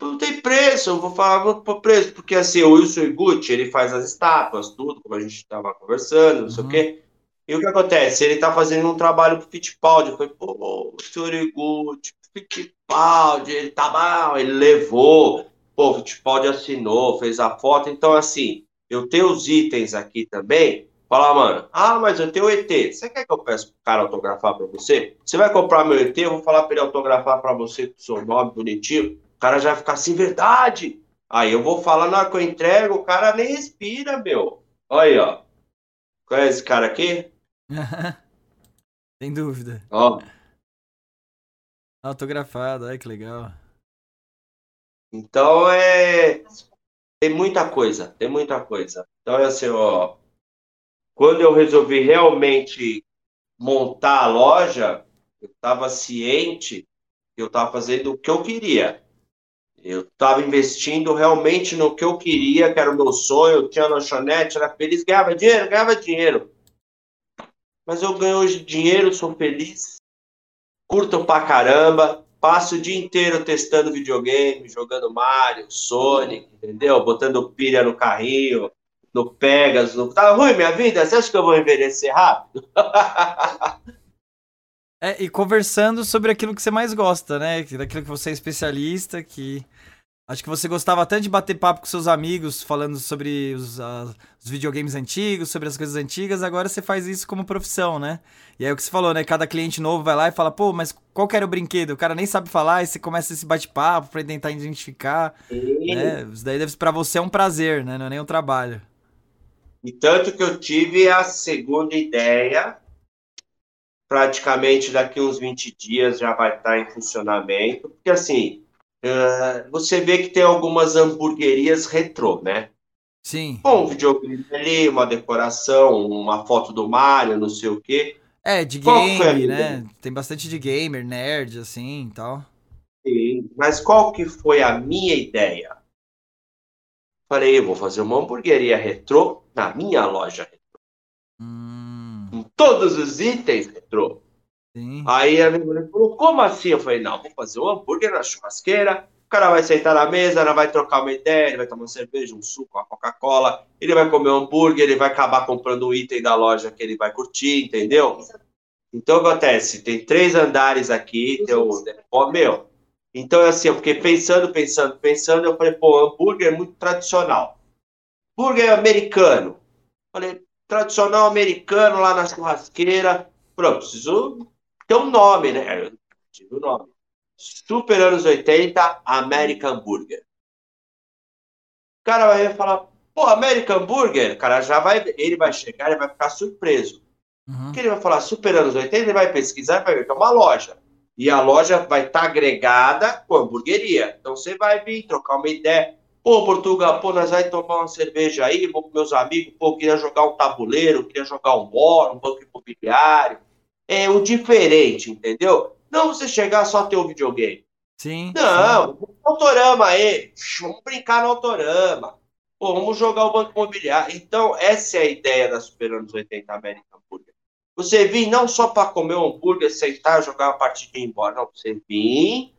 Não tem preço, eu vou falar por preço, porque assim, o Wilson Iguchi, ele faz as estátuas, tudo, como a gente estava conversando, não sei o Uhum. quê. E o que acontece? Ele tá fazendo um trabalho pro Fittipaldi. Falei, pô, o senhor Iguchi, Fittipaldi, ele tá mal, ele levou. Pô, o Fittipaldi assinou, fez a foto. Então, assim, eu tenho os itens aqui também. Fala, mano, ah, mas eu tenho o ET. Você quer que eu peça pro cara autografar pra você? Você vai comprar meu ET, eu vou falar pra ele autografar pra você com o seu nome bonitinho. O cara já vai ficar assim, verdade. Aí eu vou falar na hora que eu entrego, o cara nem respira, meu. Olha aí, ó. É esse cara aqui? Sem dúvida. Ó, Autografado, ai que legal. então é. Tem muita coisa, tem muita coisa. Então é assim, ó. Quando eu resolvi realmente montar a loja, eu estava ciente que eu estava fazendo o que eu queria. Eu estava investindo realmente no que eu queria, que era o meu sonho. Eu tinha lanchonete, era feliz, ganhava dinheiro, ganhava dinheiro. Mas eu ganho hoje dinheiro, sou feliz, curto pra caramba, passo o dia inteiro testando videogame, jogando Mario, Sonic, entendeu? Botando pilha no carrinho, no Pegasus. Tá ruim minha vida? Você acha que eu vou envelhecer rápido? É, e conversando sobre aquilo que você mais gosta, né? Daquilo que você é especialista, que acho que você gostava tanto de bater papo com seus amigos, falando sobre os, ah, os videogames antigos, sobre as coisas antigas, agora você faz isso como profissão, né? E aí o que você falou, né? Cada cliente novo vai lá e fala, pô, mas qual que era o brinquedo? O cara nem sabe falar, e você começa esse bate-papo pra tentar identificar, né? Isso daí deve pra você é um prazer, né? Não é nem um trabalho. E tanto que eu tive a segunda ideia, praticamente daqui uns 20 dias já vai estar em funcionamento, porque assim, eh, você vê que tem algumas hamburguerias retrô, né? Sim. Com um videogame ali, uma decoração, uma foto do Mario, não sei o quê. É, de Qual foi a game, minha né? Tem bastante de gamer, nerd, assim e tal. Sim, Mas qual que foi a minha ideia? Falei, eu vou fazer uma hamburgueria retrô na minha loja. Todos os itens retrô. Sim. Aí a minha mulher falou, como assim? Eu falei, não, vou fazer um hambúrguer na churrasqueira, o cara vai sentar na mesa, ela vai trocar uma ideia, ele vai tomar uma cerveja, um suco, uma Coca-Cola, ele vai comer um hambúrguer, ele vai acabar comprando um item da loja que ele vai curtir, entendeu? Então, o acontece? Tem três andares aqui, tem o... Ó, meu, então, é assim, eu fiquei pensando, pensando, pensando, eu falei, pô, hambúrguer é muito tradicional. Hambúrguer americano. Falei, tradicional americano lá na churrasqueira. Pronto, preciso ter um nome, né? Eu tive o um nome. Super anos 80, American Burger. O cara vai falar, pô, American Burger, o cara já vai, ele vai chegar, ele vai ficar surpreso. Uhum. Porque ele vai falar Super anos 80, ele vai pesquisar e vai ver que é uma loja. E a loja vai estar tá agregada com a hamburgueria. Então você vai vir trocar uma ideia. Pô, Portugal, pô, nós vamos tomar uma cerveja aí, vou com meus amigos, pô, queria jogar um tabuleiro, queria jogar um bolo, um banco imobiliário. É o diferente, entendeu? Não você chegar só ter o videogame. Sim. Não, sim. autorama aí. Vamos brincar no autorama. Pô, vamos jogar o banco imobiliário. Então, essa é a ideia da Super Anos 80 American Burger. Você vir não só para comer um hambúrguer, sentar, jogar uma partida e ir embora. Não, você vir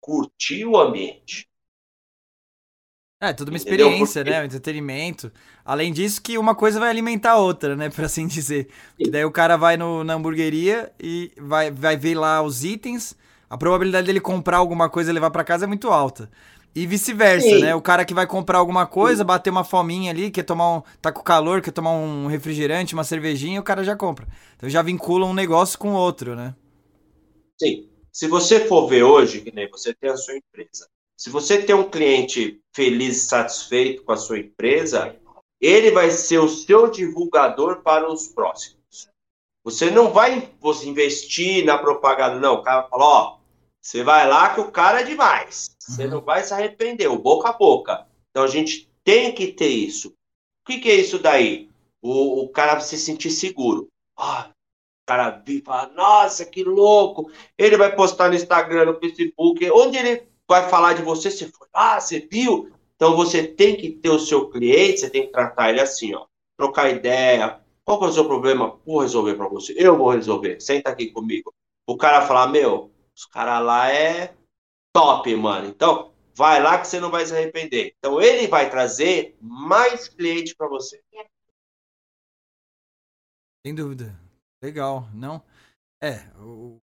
curtir o ambiente. É, tudo uma experiência, Porque... né? Um entretenimento. Além disso, que uma coisa vai alimentar a outra, né? Por assim dizer. E daí o cara vai no, na hamburgueria e vai, vai ver lá os itens. A probabilidade dele comprar alguma coisa e levar para casa é muito alta. E vice-versa, né? O cara que vai comprar alguma coisa, Sim. bater uma fominha ali, quer tomar um. tá com calor, quer tomar um refrigerante, uma cervejinha, o cara já compra. Então já vincula um negócio com o outro, né? Sim. Se você for ver hoje, que nem você tem a sua empresa, se você tem um cliente feliz e satisfeito com a sua empresa, ele vai ser o seu divulgador para os próximos. Você não vai você investir na propaganda, não. O cara fala, ó, você vai lá que o cara é demais. Você uhum. não vai se arrepender, o boca a boca. Então a gente tem que ter isso. O que, que é isso daí? O, o cara se sentir seguro. Ah, o cara vir e fala, nossa, que louco. Ele vai postar no Instagram, no Facebook, onde ele vai falar de você, você foi, ah, você viu? Então você tem que ter o seu cliente, você tem que tratar ele assim, ó, trocar ideia. Qual que é o seu problema? Vou resolver para você. Eu vou resolver. Senta aqui comigo. O cara falar, meu, os caras lá é top, mano. Então, vai lá que você não vai se arrepender. Então, ele vai trazer mais cliente para você. Sem dúvida. Legal, não? É, o,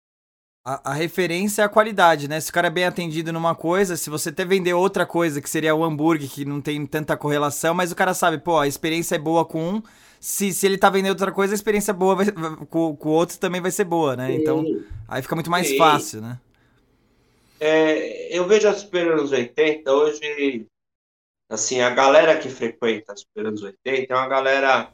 a, a, referência é a qualidade, né? Se o cara é bem atendido numa coisa, se você até vender outra coisa, que seria o hambúrguer, que não tem tanta correlação, mas o cara sabe, pô, a experiência é boa com um, se, se ele tá vendendo outra coisa, a experiência boa vai, com, com o outro também vai ser boa, né? Sim. Então, aí fica muito mais Sim. fácil, né? É, eu vejo a Super anos 80 hoje, assim, a galera que frequenta a Super anos 80 é uma galera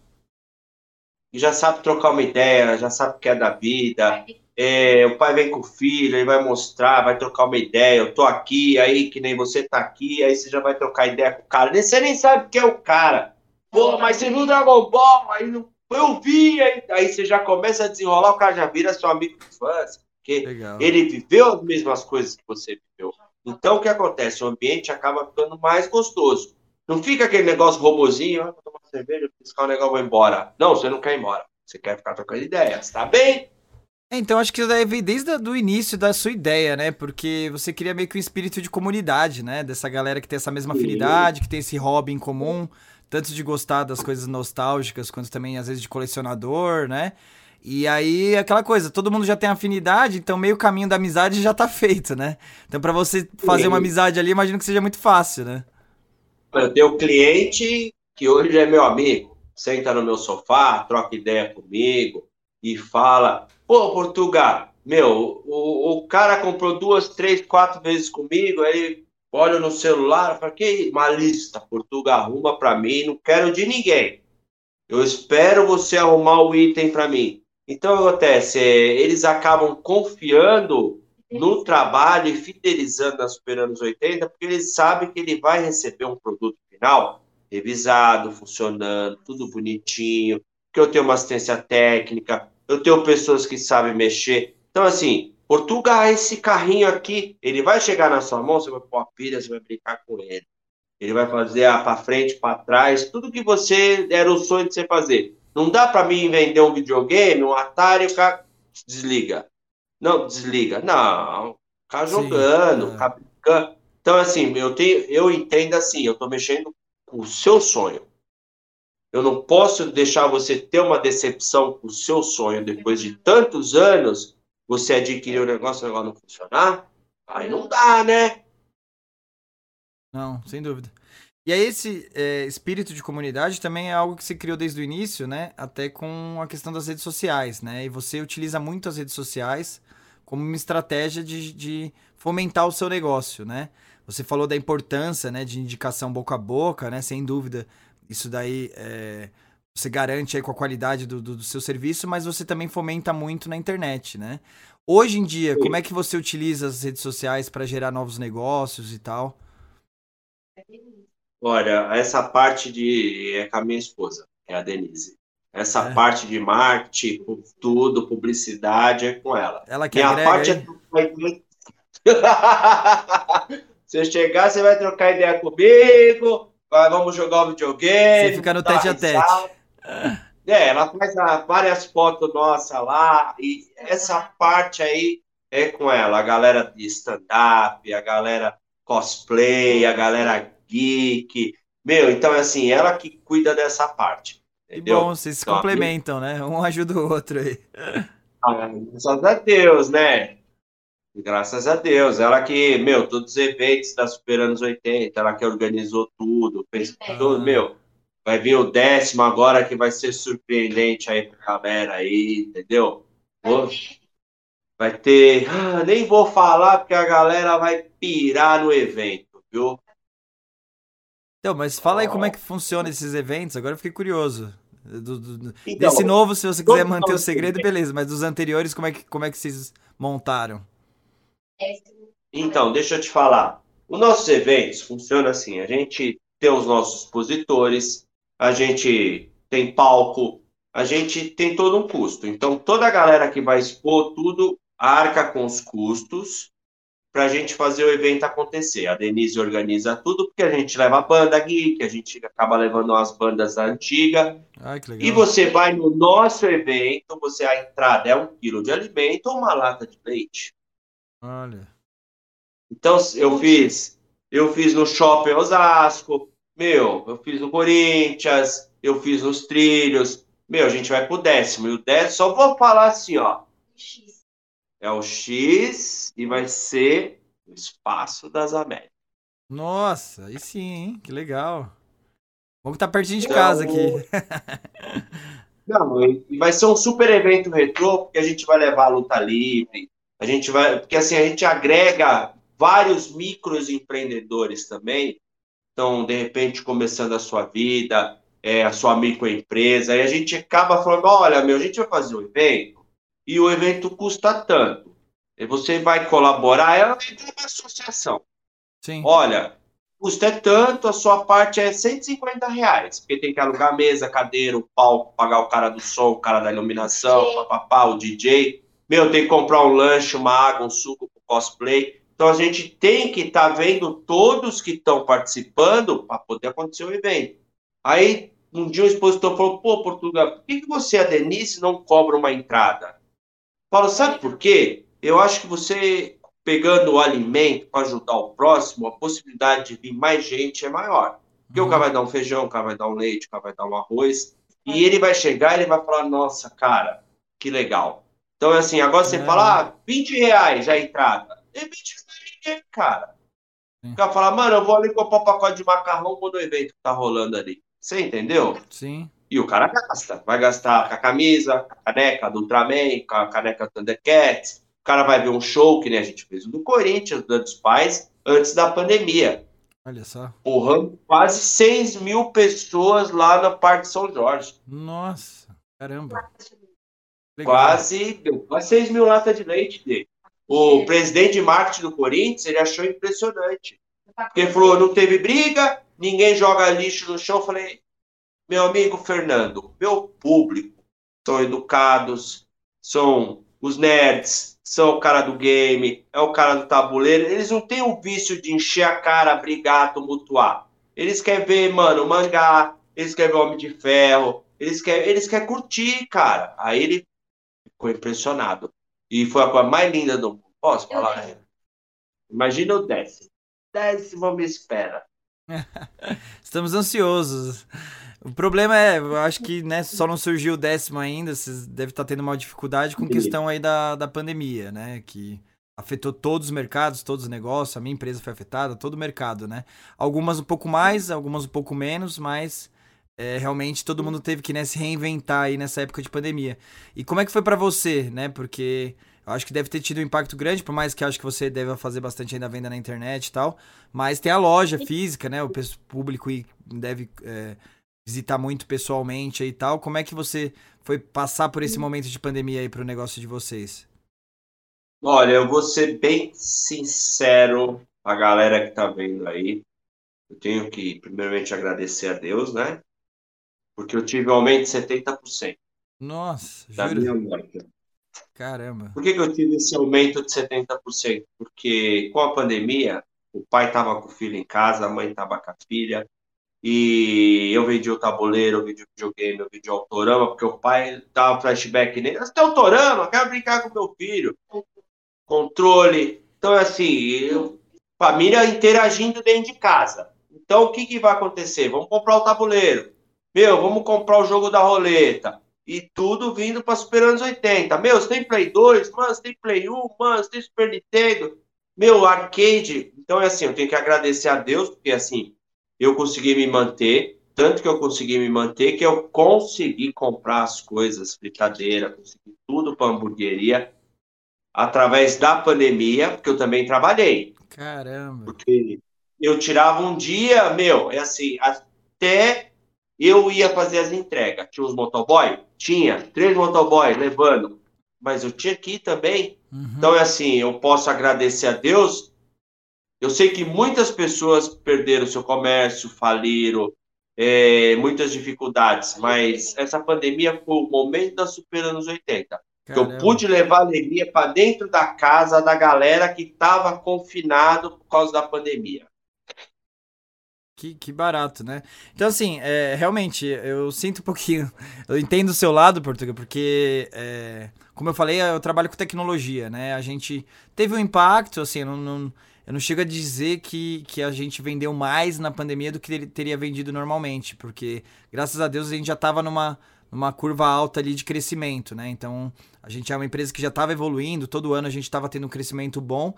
que já sabe trocar uma ideia, já sabe o que é da vida, é, o pai vem com o filho, ele vai mostrar, vai trocar uma ideia. Eu tô aqui, aí que nem você tá aqui, aí você já vai trocar ideia com o cara. Você nem sabe quem é o cara. Pô, mas você viu o Dragon Ball? Aí eu vi, aí, aí você já começa a desenrolar, o cara já vira seu amigo de infância. Porque Legal. ele viveu as mesmas coisas que você viveu. Então, o que acontece? O ambiente acaba ficando mais gostoso. Não fica aquele negócio robozinho, ah, vou tomar cerveja, piscar o negócio, vou embora. Não, você não quer ir embora. Você quer ficar trocando ideias, tá bem? É, então acho que veio desde o início da sua ideia, né? Porque você cria meio que um espírito de comunidade, né? Dessa galera que tem essa mesma afinidade, que tem esse hobby em comum, tanto de gostar das coisas nostálgicas, quanto também às vezes de colecionador, né? E aí, aquela coisa, todo mundo já tem afinidade, então meio caminho da amizade já tá feito, né? Então, para você fazer uma amizade ali, imagino que seja muito fácil, né? Eu tenho um cliente que hoje é meu amigo, senta no meu sofá, troca ideia comigo e fala: Pô, Portugal, meu, o, o cara comprou duas, três, quatro vezes comigo, aí olha no celular, fala, que uma lista, Portugal, arruma para mim, não quero de ninguém. Eu espero você arrumar o item para mim. Então, acontece, é, eles acabam confiando no trabalho e fidelizando a Super Anos 80, porque eles sabem que ele vai receber um produto final revisado, funcionando, tudo bonitinho, que eu tenho uma assistência técnica, eu tenho pessoas que sabem mexer. Então, assim, Portugal, esse carrinho aqui, ele vai chegar na sua mão, você vai pôr a pilha, você vai brincar com ele. Ele vai fazer para frente, para trás, tudo que você era o sonho de você fazer. Não dá para mim vender um videogame, um Atari, o cara desliga. Não, desliga. Não, ficar jogando, ficar brincando. Então, assim, eu, tenho, eu entendo assim, eu estou mexendo com o seu sonho. Eu não posso deixar você ter uma decepção com o seu sonho depois de tantos anos, você adquirir o negócio e o negócio não funcionar. Aí não dá, né? Não, sem dúvida. E aí esse é, espírito de comunidade também é algo que se criou desde o início, né? Até com a questão das redes sociais, né? E você utiliza muito as redes sociais como uma estratégia de, de fomentar o seu negócio, né? Você falou da importância, né, de indicação boca a boca, né? Sem dúvida, isso daí é, você garante aí com a qualidade do, do, do, seu serviço, mas você também fomenta muito na internet, né? Hoje em dia, Sim. como é que você utiliza as redes sociais para gerar novos negócios e tal? Olha, essa parte de. é com a minha esposa, é a Denise. Essa é. parte de marketing, tudo, publicidade, é com ela. Ela que Minha parte é. Se chegar, você vai trocar ideia comigo, vamos jogar um videogame. Você fica no tete a tete. É, ela faz várias fotos nossas lá, e essa parte aí é com ela, a galera de stand-up, a galera cosplay, a galera geek. Meu, então, assim, ela que cuida dessa parte. Entendeu? Que bom, vocês se então, complementam, né? Um ajuda o outro aí. Ah, graças a Deus, né? Graças a Deus. Ela que, meu, todos os eventos da Super Anos 80, ela que organizou tudo, fez ah. tudo, meu. Vai vir o décimo agora que vai ser surpreendente aí pra galera aí, entendeu? Vai ter. Ah, nem vou falar porque a galera vai pirar no evento, viu? Então, mas fala aí como é que funciona esses eventos, agora eu fiquei curioso. Do, do, então, desse novo, se você quiser manter o segredo, beleza, mas dos anteriores, como é que, como é que vocês montaram? Então, deixa eu te falar. Os nossos eventos funcionam assim: a gente tem os nossos expositores, a gente tem palco, a gente tem todo um custo. Então, toda a galera que vai expor tudo arca com os custos para a gente fazer o evento acontecer. A Denise organiza tudo, porque a gente leva a banda geek, a gente acaba levando as bandas da antiga. Ai, e você vai no nosso evento, você a entrada é um quilo de alimento ou uma lata de leite. Olha. Então, eu fiz, eu fiz no Shopping Osasco, meu, eu fiz no Corinthians, eu fiz nos trilhos. Meu, a gente vai pro décimo. E o décimo, só vou falar assim, ó. É o X e vai ser o espaço das Américas. Nossa, aí sim, hein? Que legal. Vamos estar tá pertinho de então, casa aqui. Não, e vai ser um super evento retrô, porque a gente vai levar a luta livre, a gente vai, porque assim, a gente agrega vários micros empreendedores também, então, de repente, começando a sua vida, é, a sua microempresa, e a gente acaba falando, olha, meu, a gente vai fazer um evento, e o evento custa tanto. E você vai colaborar, ela entra uma associação. Sim. Olha, custa é tanto, a sua parte é 150 reais, porque tem que alugar mesa, cadeira, o palco, pagar o cara do som, o cara da iluminação, papapá, o DJ. Meu, tem que comprar um lanche, uma água, um suco pro cosplay. Então a gente tem que estar tá vendo todos que estão participando para poder acontecer o evento. Aí um dia o expositor falou: pô, Portugal, por que, que você, a Denise, não cobra uma entrada? Paulo, sabe por quê? Eu acho que você pegando o alimento para ajudar o próximo, a possibilidade de vir mais gente é maior. Porque uhum. o cara vai dar um feijão, o cara vai dar um leite, o cara vai dar um arroz, e ele vai chegar e ele vai falar, nossa, cara, que legal. Então, assim, agora você é. fala, ah, 20 reais a entrada. É 20 reais cara. Sim. O cara fala, mano, eu vou ali comprar um pacote de macarrão quando o evento tá rolando ali. Você entendeu? Sim. E o cara gasta. Vai gastar com a camisa, com a caneca do Ultraman, com a caneca do Thundercats. O cara vai ver um show que nem a gente fez do Corinthians, do dos Pais, antes da pandemia. Olha só. Porra, quase 6 mil pessoas lá na Parque São Jorge. Nossa, caramba. Legal. Quase, deu quase 6 mil latas de leite dele. O presidente de marketing do Corinthians, ele achou impressionante. Porque ele falou, não teve briga, ninguém joga lixo no chão. Eu falei, meu amigo Fernando, meu público são educados, são os nerds, são o cara do game, é o cara do tabuleiro. Eles não têm o vício de encher a cara, brigar, tumultuar. Eles querem ver, mano, mangá, eles querem ver Homem de Ferro, Eles querem, eles querem curtir, cara. Aí ele ficou impressionado. E foi a coisa mais linda do mundo. Posso falar? Imagina o décimo. Décimo me espera. Estamos ansiosos. O problema é, eu acho que né, só não surgiu o décimo ainda, vocês devem estar tendo uma dificuldade com questão aí da, da pandemia, né? Que afetou todos os mercados, todos os negócios, a minha empresa foi afetada, todo o mercado, né? Algumas um pouco mais, algumas um pouco menos, mas é, realmente todo mundo teve que né, se reinventar aí nessa época de pandemia. E como é que foi para você, né? Porque eu acho que deve ter tido um impacto grande, por mais que eu acho que você deve fazer bastante ainda venda na internet e tal, mas tem a loja física, né? O público deve é, visitar muito pessoalmente e tal. Como é que você foi passar por esse momento de pandemia aí para o negócio de vocês? Olha, eu vou ser bem sincero a galera que está vendo aí. Eu tenho que, primeiramente, agradecer a Deus, né? Porque eu tive um aumento de 70%. Nossa, da jura? minha marca. Caramba. Por que, que eu tive esse aumento de 70%? Porque com a pandemia, o pai estava com o filho em casa, a mãe estava com a filha, e eu vendi o tabuleiro, eu vendi o videogame, eu vendi o autorama, porque o pai dava flashback nele. Você tem autorama? Quero brincar com meu filho controle. Então, assim, eu, família interagindo dentro de casa. Então, o que, que vai acontecer? Vamos comprar o tabuleiro. Meu, vamos comprar o jogo da roleta. E tudo vindo para Super Anos 80. Meu, você tem Play 2? Mano, você tem Play 1? Mano, você tem Super Nintendo? Meu, arcade. Então, é assim, eu tenho que agradecer a Deus, porque, assim, eu consegui me manter. Tanto que eu consegui me manter que eu consegui comprar as coisas, fritadeira, consegui tudo para hamburgueria através da pandemia, porque eu também trabalhei. Caramba. Porque eu tirava um dia, meu, é assim, até eu ia fazer as entregas. Tinha os motoboy? Tinha, três motoboy levando. Mas eu tinha que ir também. Uhum. Então, é assim, eu posso agradecer a Deus. Eu sei que muitas pessoas perderam seu comércio, faliram, é, muitas dificuldades, mas essa pandemia foi o momento da Super anos 80. Caramba. Eu pude levar alegria para dentro da casa da galera que estava confinado por causa da pandemia. Que, que barato, né? Então, assim, é, realmente, eu sinto um pouquinho. Eu entendo o seu lado, Portugal, porque, é, como eu falei, eu trabalho com tecnologia, né? A gente teve um impacto, assim, não, não, eu não chego a dizer que, que a gente vendeu mais na pandemia do que teria vendido normalmente, porque, graças a Deus, a gente já estava numa numa curva alta ali de crescimento, né? Então, a gente é uma empresa que já estava evoluindo, todo ano a gente estava tendo um crescimento bom.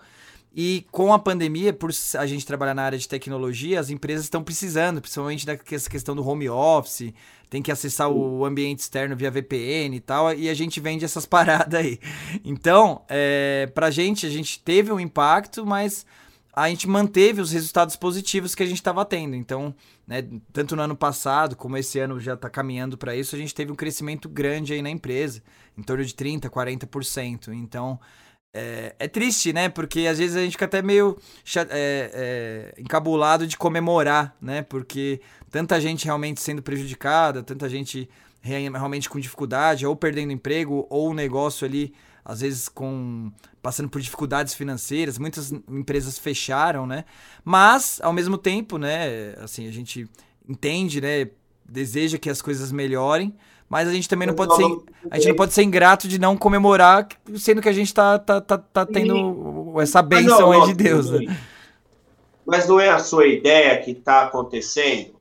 E com a pandemia, por a gente trabalhar na área de tecnologia, as empresas estão precisando, principalmente dessa questão do home office, tem que acessar o ambiente externo via VPN e tal, e a gente vende essas paradas aí. Então, é, pra gente, a gente teve um impacto, mas a gente manteve os resultados positivos que a gente estava tendo. Então, né, tanto no ano passado como esse ano já está caminhando para isso, a gente teve um crescimento grande aí na empresa, em torno de 30%, 40%. Então, é, é triste, né? Porque às vezes a gente fica até meio é, é, encabulado de comemorar, né? Porque tanta gente realmente sendo prejudicada, tanta gente realmente com dificuldade, ou perdendo emprego, ou o negócio ali às vezes com passando por dificuldades financeiras, muitas empresas fecharam, né? Mas ao mesmo tempo, né, assim, a gente entende, né, deseja que as coisas melhorem, mas a gente também não pode ser a gente não pode ser ingrato de não comemorar, sendo que a gente tá tá, tá, tá tendo essa benção aí de Deus, né? Mas não é a sua ideia que está acontecendo?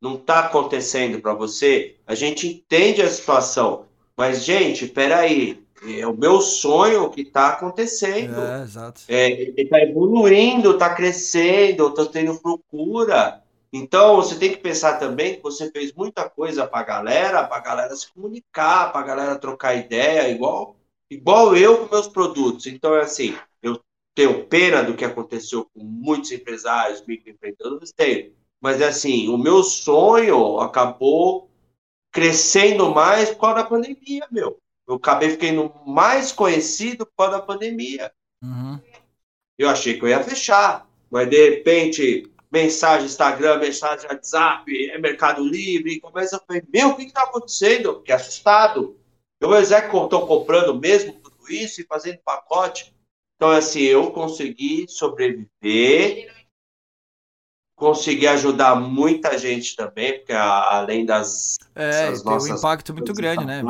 Não está acontecendo para você? A gente entende a situação, mas gente, peraí, é o meu sonho que está acontecendo. É, exato. É, ele está evoluindo, está crescendo, está tendo procura. Então, você tem que pensar também que você fez muita coisa para a galera, para a galera se comunicar, para a galera trocar ideia, igual, igual eu com meus produtos. Então, é assim, eu tenho pena do que aconteceu com muitos empresários, microempreendedores, tenho. Mas, é assim, o meu sonho acabou crescendo mais por causa da pandemia, meu. Eu acabei ficando mais conhecido por causa da pandemia. Uhum. Eu achei que eu ia fechar, mas de repente, mensagem Instagram, mensagem WhatsApp, é Mercado Livre, começa a falar, meu, o que está acontecendo? Fiquei assustado. Eu, mas é que estão comprando mesmo tudo isso e fazendo pacote? Então, assim, eu consegui sobreviver consegui ajudar muita gente também, porque a, além das. É, tem nossas, um impacto muito grande, né?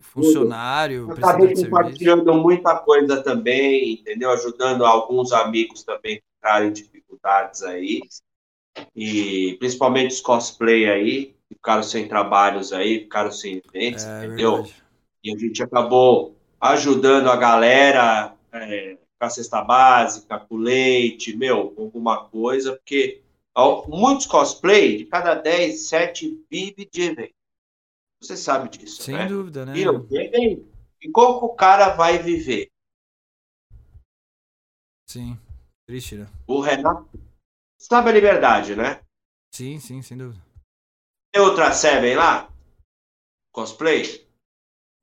Funcionário, eu acabei compartilhando muita coisa também, entendeu? Ajudando alguns amigos também ficaram em dificuldades aí. E principalmente os cosplay aí, ficaram sem trabalhos aí, ficaram sem eventos, é, entendeu? Verdade. E a gente acabou ajudando a galera é, com a cesta básica, com leite, meu, alguma coisa, porque muitos cosplay, de cada 10, 7 vive de evento. Você sabe disso, Sem né? dúvida, né? E, e, e como que o cara vai viver? Sim, triste, né? O Renato sabe a liberdade, né? Sim, sim, sem dúvida. Tem outra Seven lá? Cosplay?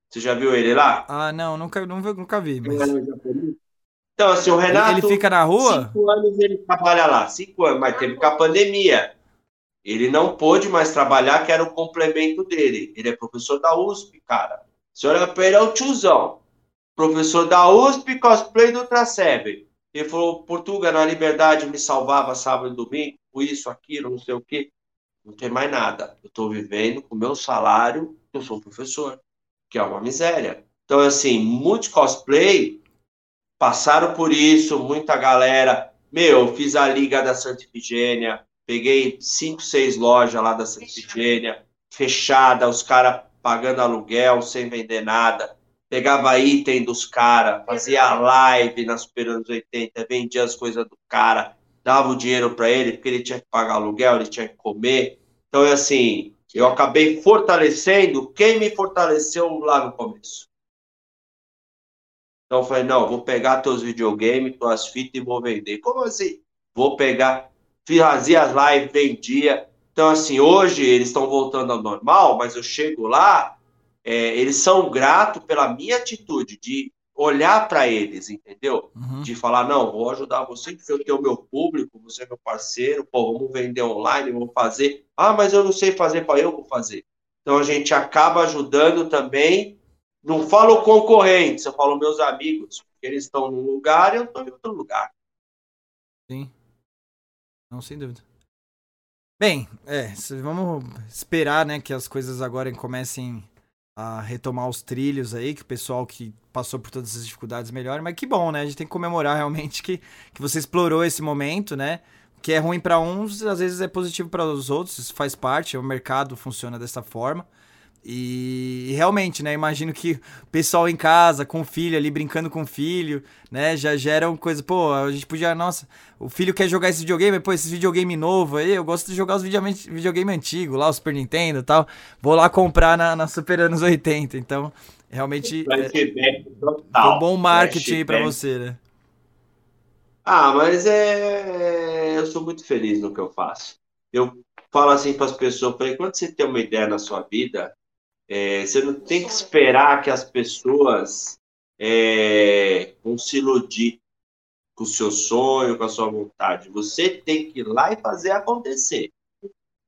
Você já viu ele lá? Ah, não, nunca, nunca, vi. Mas... Então, assim, o Renato. Ele fica na rua? Cinco anos ele trabalha lá, cinco anos, mas teve com a pandemia. Ele não pôde mais trabalhar, que era o complemento dele. Ele é professor da USP, cara. O senhor é o tiozão. Professor da USP, cosplay do Ultraseven. Ele falou, Portuga, na liberdade, me salvava sábado e domingo, isso, aquilo, não sei o quê. Não tem mais nada. Eu estou vivendo com o meu salário, eu sou professor, que é uma miséria. Então, assim, muitos cosplay passaram por isso, muita galera. Meu, eu fiz a Liga da Santa Ifigênia, peguei cinco, seis lojas lá da Santa Ifigênia, fechada, os caras pagando aluguel sem vender nada. Pegava item dos caras, fazia live na Super Anos 80, vendia as coisas do cara, dava o dinheiro para ele, porque ele tinha que pagar aluguel, ele tinha que comer. Então, é assim, eu acabei fortalecendo quem me fortaleceu lá no começo. Então eu falei, não, vou pegar teus videogames, tuas fitas e vou vender. Como assim? Vou pegar, fazia as lives, vendia. Então, assim, hoje eles estão voltando ao normal, mas eu chego lá, é, eles são gratos pela minha atitude de olhar para eles, entendeu? Uhum. De falar, não, vou ajudar você, porque eu tenho meu público, você é meu parceiro, pô, vamos vender online, vamos fazer. Ah, mas eu não sei fazer, para eu vou fazer. Então a gente acaba ajudando também não falo concorrentes, eu falo meus amigos, porque eles estão num lugar e eu estou em outro lugar. Sim. Não, sem dúvida. Bem, é, vamos esperar, né, que as coisas agora comecem a retomar os trilhos aí, que o pessoal que passou por todas essas dificuldades melhore, mas que bom, né? A gente tem que comemorar realmente que, que você explorou esse momento, né? Que é ruim para uns, às vezes é positivo para os outros, isso faz parte, o mercado funciona dessa forma. E realmente, né? Imagino que o pessoal em casa, com o filho ali, brincando com o filho, né? Já geram coisa. Pô, a gente podia. Nossa, o filho quer jogar esse videogame, pô, esse videogame novo aí. Eu gosto de jogar os videogame, videogame antigo, lá, o Super Nintendo e tal. Vou lá comprar na, na Super anos 80. Então, realmente. É, um bom marketing aí pra você, né? Ah, mas é. Eu sou muito feliz no que eu faço. Eu falo assim para as pessoas, falei, quando você tem uma ideia na sua vida, é, você não tem que esperar que as pessoas é, vão se iludir com o seu sonho, com a sua vontade. Você tem que ir lá e fazer acontecer.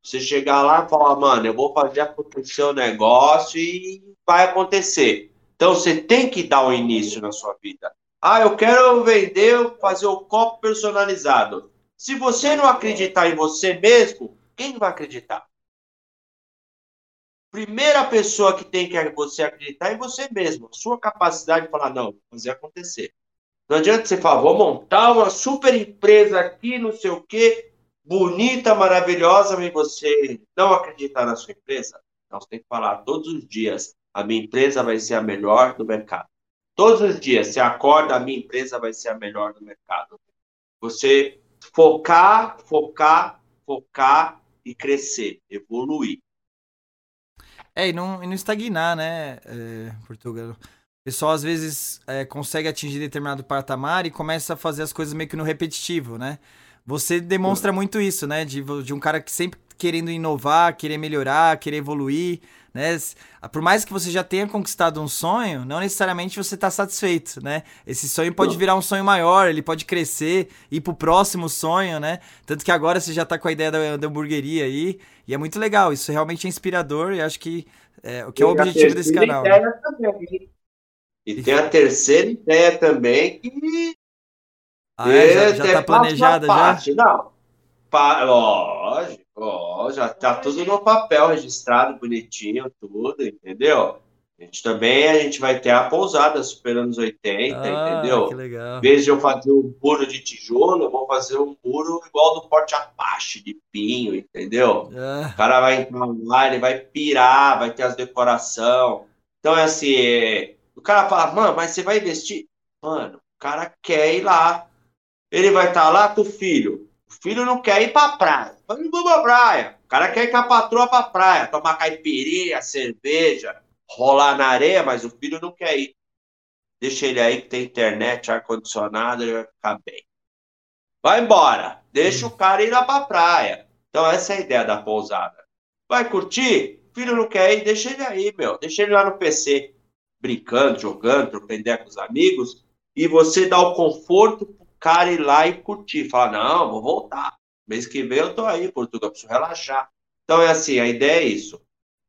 Você chegar lá e falar, mano, eu vou fazer acontecer o negócio e vai acontecer. Então você tem que dar um início na sua vida. Ah, eu quero vender, fazer o copo personalizado. Se você não acreditar em você mesmo, quem vai acreditar? Primeira pessoa que tem que você acreditar é você mesmo, sua capacidade de falar, não, fazer acontecer. Não adianta você falar, vou montar uma super empresa aqui, não sei o quê, bonita, maravilhosa, mas você não acreditar na sua empresa. Então você tem que falar todos os dias, a minha empresa vai ser a melhor do mercado. Todos os dias, você acorda, a minha empresa vai ser a melhor do mercado. Você focar, focar, focar e crescer, evoluir. É, e não, e não estagnar, né, é, Portugal? O pessoal às vezes é, consegue atingir determinado patamar e começa a fazer as coisas meio que no repetitivo, né? Você demonstra muito isso, né? De, de um cara que sempre querendo inovar, querer melhorar, querer evoluir, né? Por mais que você já tenha conquistado um sonho, não necessariamente você está satisfeito, né? Esse sonho pode virar um sonho maior, ele pode crescer, ir pro próximo sonho, né? Tanto que agora você já está com a ideia da, da hamburgueria aí, e é muito legal, isso realmente é inspirador e acho que é o que é o objetivo desse canal. Né? E tem a terceira ideia também que ah, é? já, já tá planejada já? Não, Pa, lógico, ó, já tá tudo no papel registrado, bonitinho, tudo, entendeu? A gente também a gente vai ter a pousada super anos 80, ah, entendeu? Que legal. Em vez de eu fazer um muro de tijolo, eu vou fazer um muro igual do Porte Apache, de pinho, entendeu? Ah. O cara vai entrar lá, ele vai pirar, vai ter as decoração. Então é assim, é... o cara fala, mano, mas você vai investir? Mano, o cara quer ir lá. Ele vai estar tá lá com o filho. O filho não quer ir pra praia. Não vou pra praia. O cara quer ir com a patroa pra praia, tomar caipirinha, cerveja, rolar na areia, mas o filho não quer ir. Deixa ele aí que tem internet, ar-condicionado, ele vai ficar bem. Vai embora. Deixa o cara ir lá pra praia. Então, essa é a ideia da pousada. Vai curtir? Filho não quer ir, deixa ele aí, meu. Deixa ele lá no PC, brincando, jogando, trocando com os amigos. E você dá o conforto cara ir lá e curtir. Fala, não, vou voltar. Mês que vem eu tô aí, Portugal, preciso relaxar. Então é assim, a ideia é isso.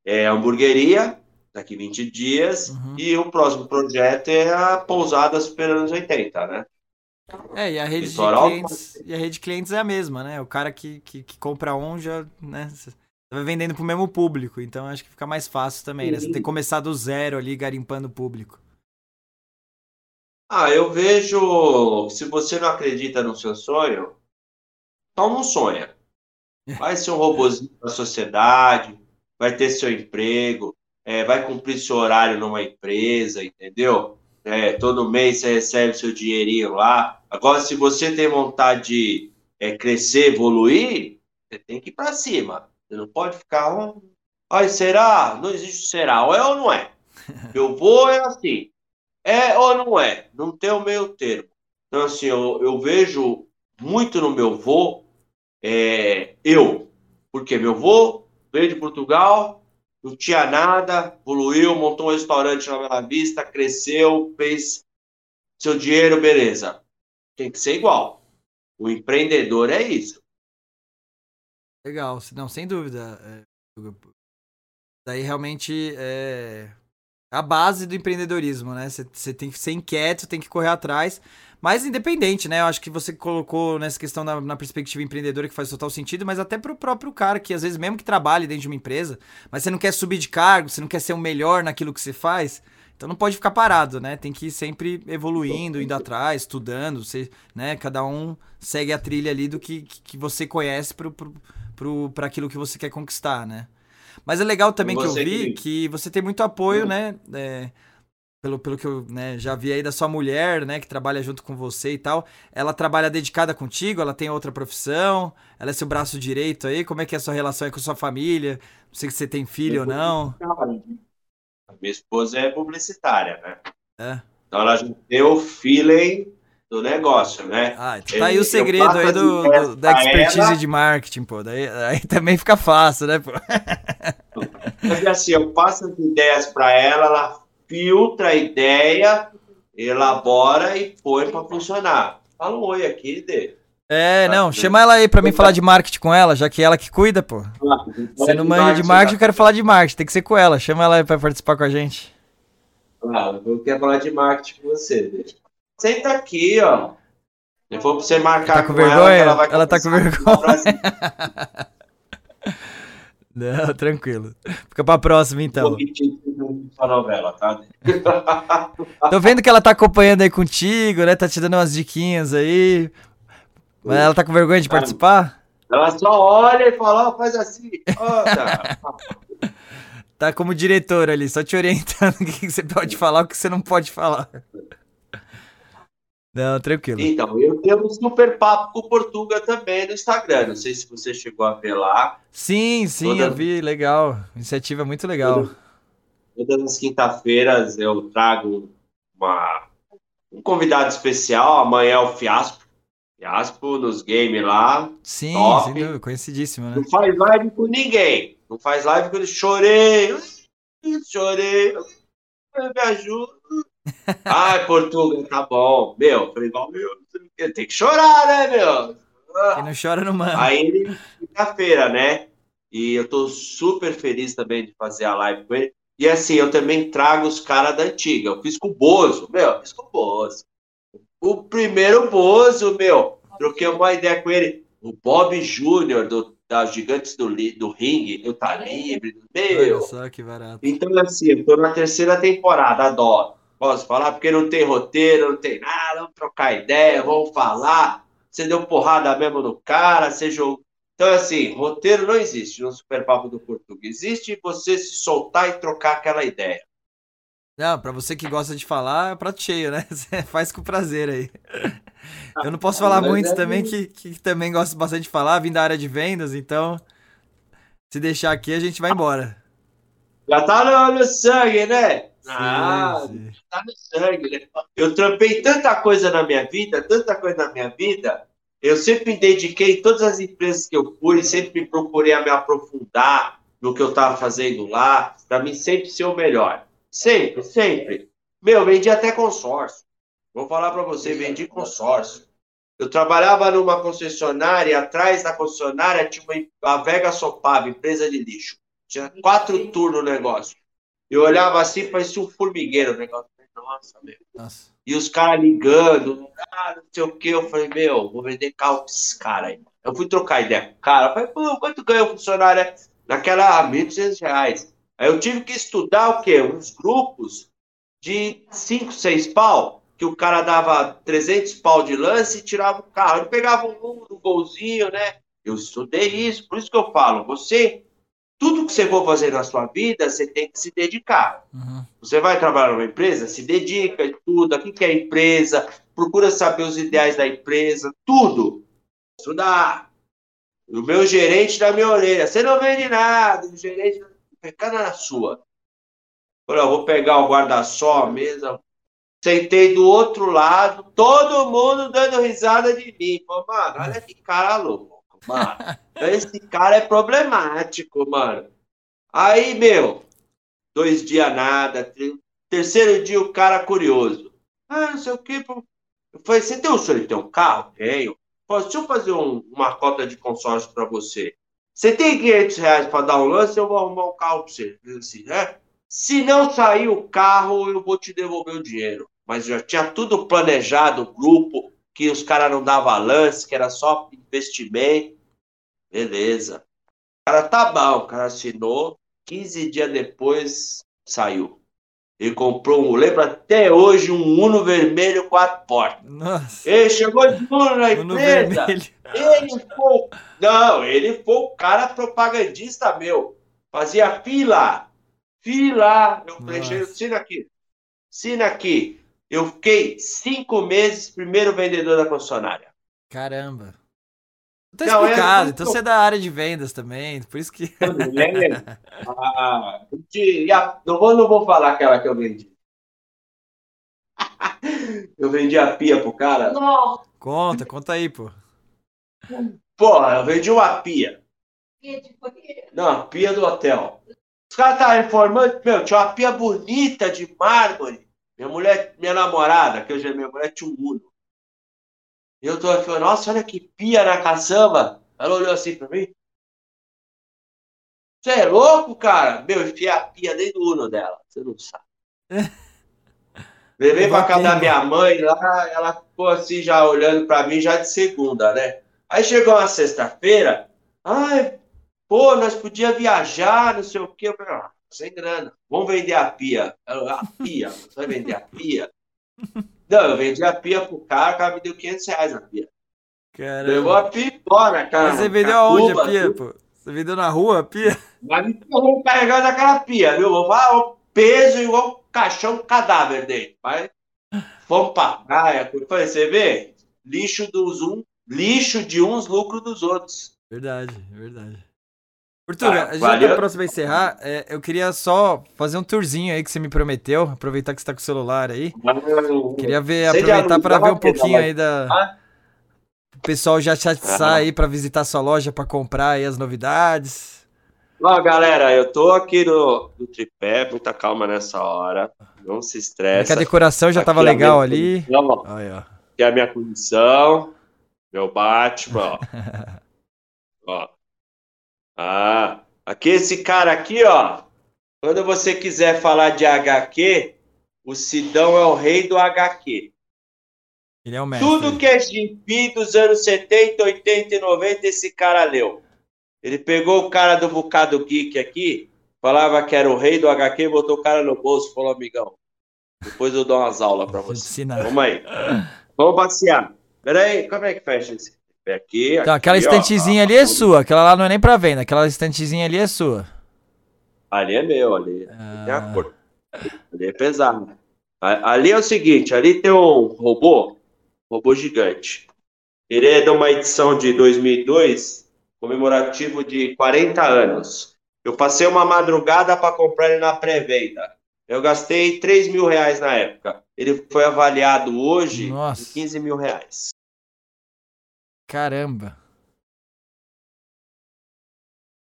É hamburgueria, daqui 20 dias, uhum. e o próximo projeto é a pousada Super anos 80, né? É, e a rede, de clientes, e a rede de clientes é a mesma, né? O cara que, que, que compra um já, né? Você vai vendendo pro mesmo público, então acho que fica mais fácil também, né? Você tem que começar do zero ali, garimpando o público. Ah, eu vejo. Se você não acredita no seu sonho, só não sonha. Vai ser um robozinho da sociedade, vai ter seu emprego, é, vai cumprir seu horário numa empresa, entendeu? É, todo mês você recebe seu dinheirinho lá. Agora, se você tem vontade de é, crescer, evoluir, você tem que ir para cima. Você não pode ficar. Ai, será? Não existe será. Ou é ou não é? Eu vou, é assim. É ou não é? Não tem o meio termo. Então, assim, eu, eu vejo muito no meu vô, é, eu. Porque meu vô veio de Portugal, não tinha nada, evoluiu, montou um restaurante na Bela Vista, cresceu, fez seu dinheiro, beleza. Tem que ser igual. O empreendedor é isso. Legal, não, sem dúvida. É, daí realmente é, a base do empreendedorismo, né? Você tem que ser inquieto, tem que correr atrás, mas independente, né? Eu acho que você colocou nessa questão na, na, perspectiva empreendedora que faz total sentido, mas até pro próprio cara que às vezes mesmo que trabalhe dentro de uma empresa, mas você não quer subir de cargo, você não quer ser o melhor naquilo que você faz, então não pode ficar parado, né? Tem que ir sempre evoluindo, indo atrás, estudando, você, né? Cada um segue a trilha ali do que, que você conhece para pro, pro, pro, aquilo que você quer conquistar, né? Mas é legal também que eu vi que... que você tem muito apoio, uhum. né? É, pelo, pelo que eu né, já vi aí da sua mulher, né? Que trabalha junto com você e tal. Ela trabalha dedicada contigo? Ela tem outra profissão? Ela é seu braço direito aí? Como é que é a sua relação aí com sua família? Não sei se você tem filho ou não. A minha esposa é publicitária, né? É. Então ela já o feeling do negócio, né? Ah, então tá aí o segredo aí do, do da expertise ela... de marketing, pô. Daí, aí também fica fácil, né, pô? Mas assim, eu passo as ideias para ela, ela filtra a ideia, elabora e põe para funcionar. Fala um oi aqui, Dê. É, tá, não, chama ela aí pra mim falar de marketing com ela, já que é ela que cuida, pô. Ah, Você não manja de marketing, eu quero falar de marketing, tem que ser com ela. Chama ela aí pra participar com a gente. Ah, eu quero falar de marketing com você, Dê. Senta aqui, ó. Se for pra você marcar tá com, com vergonha? ela, ela, ela tá com vergonha. Não, tranquilo. Fica pra próxima, então. novela, tá? Tô vendo que ela tá acompanhando aí contigo, né? Tá te dando umas diquinhas aí. Mas ela tá com vergonha de participar? Ela só olha e fala, oh, faz assim. Oh, tá como diretor ali, só te orientando o que você pode falar o que você não pode falar. Não, tranquilo. Então, eu tenho um super papo com o Portuga também no Instagram. Não sei se você chegou a ver lá. Sim, sim, Toda... eu vi. Legal. Iniciativa muito legal. Todas as quinta-feiras eu trago uma... um convidado especial. Amanhã é o Fiaspo. Fiaspo nos games lá. Sim, top. sem dúvida, conhecidíssimo, né? Não faz live com ninguém. Não faz live com ele. Chorei. Chorei. Me ajuda Ai, Portugal, tá bom. Meu, falei, igual, meu, tem que chorar, né, meu? Quem não chora não manda. Aí quinta-feira, né? E eu tô super feliz também de fazer a live com ele. E assim, eu também trago os caras da antiga. Eu fiz com o Bozo, meu, eu fiz com o Bozo. O primeiro Bozo, meu. Troquei uma ideia com ele. o Bob Júnior do, das Gigantes do, do Ring, eu tá livre, meu. Olha só que barato. Então, assim, eu tô na terceira temporada, adoro. Posso falar? Porque não tem roteiro, não tem nada, vamos trocar ideia, vamos falar. Você deu porrada mesmo no cara, você jogou. Então, assim, roteiro não existe no Super Papo do Português. Existe você se soltar e trocar aquela ideia. Não, pra você que gosta de falar, é prato cheio, né? Você faz com prazer aí. Eu não posso falar Mas muitos é também, que, que também gosto bastante de falar, vim da área de vendas, então se deixar aqui a gente vai embora. Já tá no, no sangue, né? Ah, Sim, sim. tá no sangue, né? Eu trampei tanta coisa na minha vida, tanta coisa na minha vida. Eu sempre me dediquei, em todas as empresas que eu fui, sempre procurei a me aprofundar no que eu estava fazendo lá, para mim sempre ser o melhor. Sempre, sempre. Meu, vendi até consórcio. Vou falar para você, vendi consórcio. Eu trabalhava numa concessionária, atrás da concessionária tinha uma, a Vega Sopava, empresa de lixo. Tinha quatro turnos o negócio. Eu olhava assim, parecia um formigueiro o negócio. Nossa, meu. Nossa. E os caras ligando, ah, não sei o que. Eu falei, meu, vou vender carro pra esses caras aí. Eu fui trocar ideia com o cara. Eu falei, pô, quanto ganha o funcionário? Naquela, 1.200 reais. Aí eu tive que estudar o quê? Uns grupos de 5, 6 pau, que o cara dava 300 pau de lance e tirava o carro. Ele pegava um no golzinho, né? Eu estudei isso, por isso que eu falo, você, tudo que você for fazer na sua vida, você tem que se dedicar. Uhum. Você vai trabalhar numa empresa, se dedica, estuda, o que é a empresa, procura saber os ideais da empresa, tudo. Estudar. O meu gerente da minha orelha, você não vende nada, o gerente fica na sua. Ó, vou pegar o guarda-sol, a mesa, sentei do outro lado, todo mundo dando risada de mim. Falei, mano, olha que cara louco, mano. Esse cara é problemático, mano. Aí, meu, dois dias nada, terceiro dia o cara curioso. Ah, não sei o que. Eu falei, você tem um sonho ter um carro? Tenho. Falei, deixa eu fazer um- uma cota de consórcio para você. Você tem 500 reais para dar um lance, eu vou arrumar um carro para você. Assim, né? Se não sair o carro, eu vou te devolver o dinheiro. Mas já tinha tudo planejado, grupo, que os caras não davam lance, que era só investimento. Beleza. O cara tá bom, o cara assinou. 15 dias depois, saiu. Ele comprou um, lembro até hoje, um Uno vermelho, quatro portas. Nossa. Ele chegou de Uno na No empresa. vermelho. Ele foi. Não, ele foi o cara propagandista meu. Fazia fila. Fila. Eu falei, Nossa. "Cheiro, assina aqui. Assina aqui. Eu fiquei cinco meses primeiro vendedor da concessionária. Caramba. Tá Não, é- explicado. Então você é da área de vendas também. Por isso que. Ah, de- a- não, vou, não vou falar aquela que eu vendi. Eu vendi a pia pro cara. Nossa, Conta, conta aí, pô. Porra, eu vendi uma pia. Não, a pia do hotel. Os caras estavam reformando, meu, tinha uma pia bonita de mármore. Minha mulher, minha namorada, que hoje é minha mulher, tinha um Uno. E eu tô falando, nossa, olha que pia na caçamba. Ela olhou assim pra mim. Você é louco, cara? Meu, eu enfiei a pia dentro do Uno dela. Você não sabe. Levei pra casa da minha mãe lá, ela ficou assim já olhando pra mim já de segunda, né? Aí chegou uma sexta-feira, ai, pô, nós podíamos viajar, não sei o quê. Eu falei, ah, sem grana, vamos vender a pia. A pia, você vai vender a pia? Não, eu vendi a pia pro cara, o cara me deu 500 reais na pia. Levou Caramba. a pia embora, cara. Mas você vendeu aonde a pia, pô? Você vendeu na rua a pia? Mas me ferrou carregando aquela pia, viu? Vou falar, o peso igual um caixão cadáver dele. Mas fomos pra praia. eu Falei, você vê? Lixo dos um, lixo de uns, lucro dos outros. Verdade, verdade. Portuga, Ah, a gente valeu. tá próximo a encerrar. É, eu queria só fazer um tourzinho aí que você me prometeu. Aproveitar que você tá com o celular aí. Queria ver, Sei aproveitar para ver um pouquinho aí da. Ah. O pessoal já Ah. aí pra visitar sua loja pra comprar aí as novidades. Ó, galera, eu tô aqui no, no tripé, muita calma nessa hora. Não se É que a decoração já Aqui tava é legal ali. condição. Aí, ó. Aqui é a minha condição. Meu Batman, ó. Ó. Ah, aqui esse cara aqui, ó. Quando você quiser falar de HQ, o Sidão é o rei do HQ. Ele é o mestre. Tudo que é gibi dos anos 70, 80 e 90, esse cara leu. Ele pegou o cara do Bocado Geek aqui, falava que era o rei do HQ, botou o cara no bolso, falou, amigão, depois eu dou umas aulas te você. ensinar. Vamos aí. Vamos passear. Peraí, como é que fecha esse? Aqui, Então, aqui, aquela ó. estantezinha ali é sua. Aquela lá não é nem pra venda. Aquela estantezinha ali é sua. Ali é meu, ali. Ah. Tem a cor. Ali é pesado. Ali é o seguinte, ali tem um robô, robô gigante. Ele é de uma edição de 2002, comemorativo de 40 anos. Eu passei uma madrugada para comprar ele na pré-venda. Eu gastei 3 mil reais na época. Ele foi avaliado hoje Nossa. em 15 mil reais. Caramba.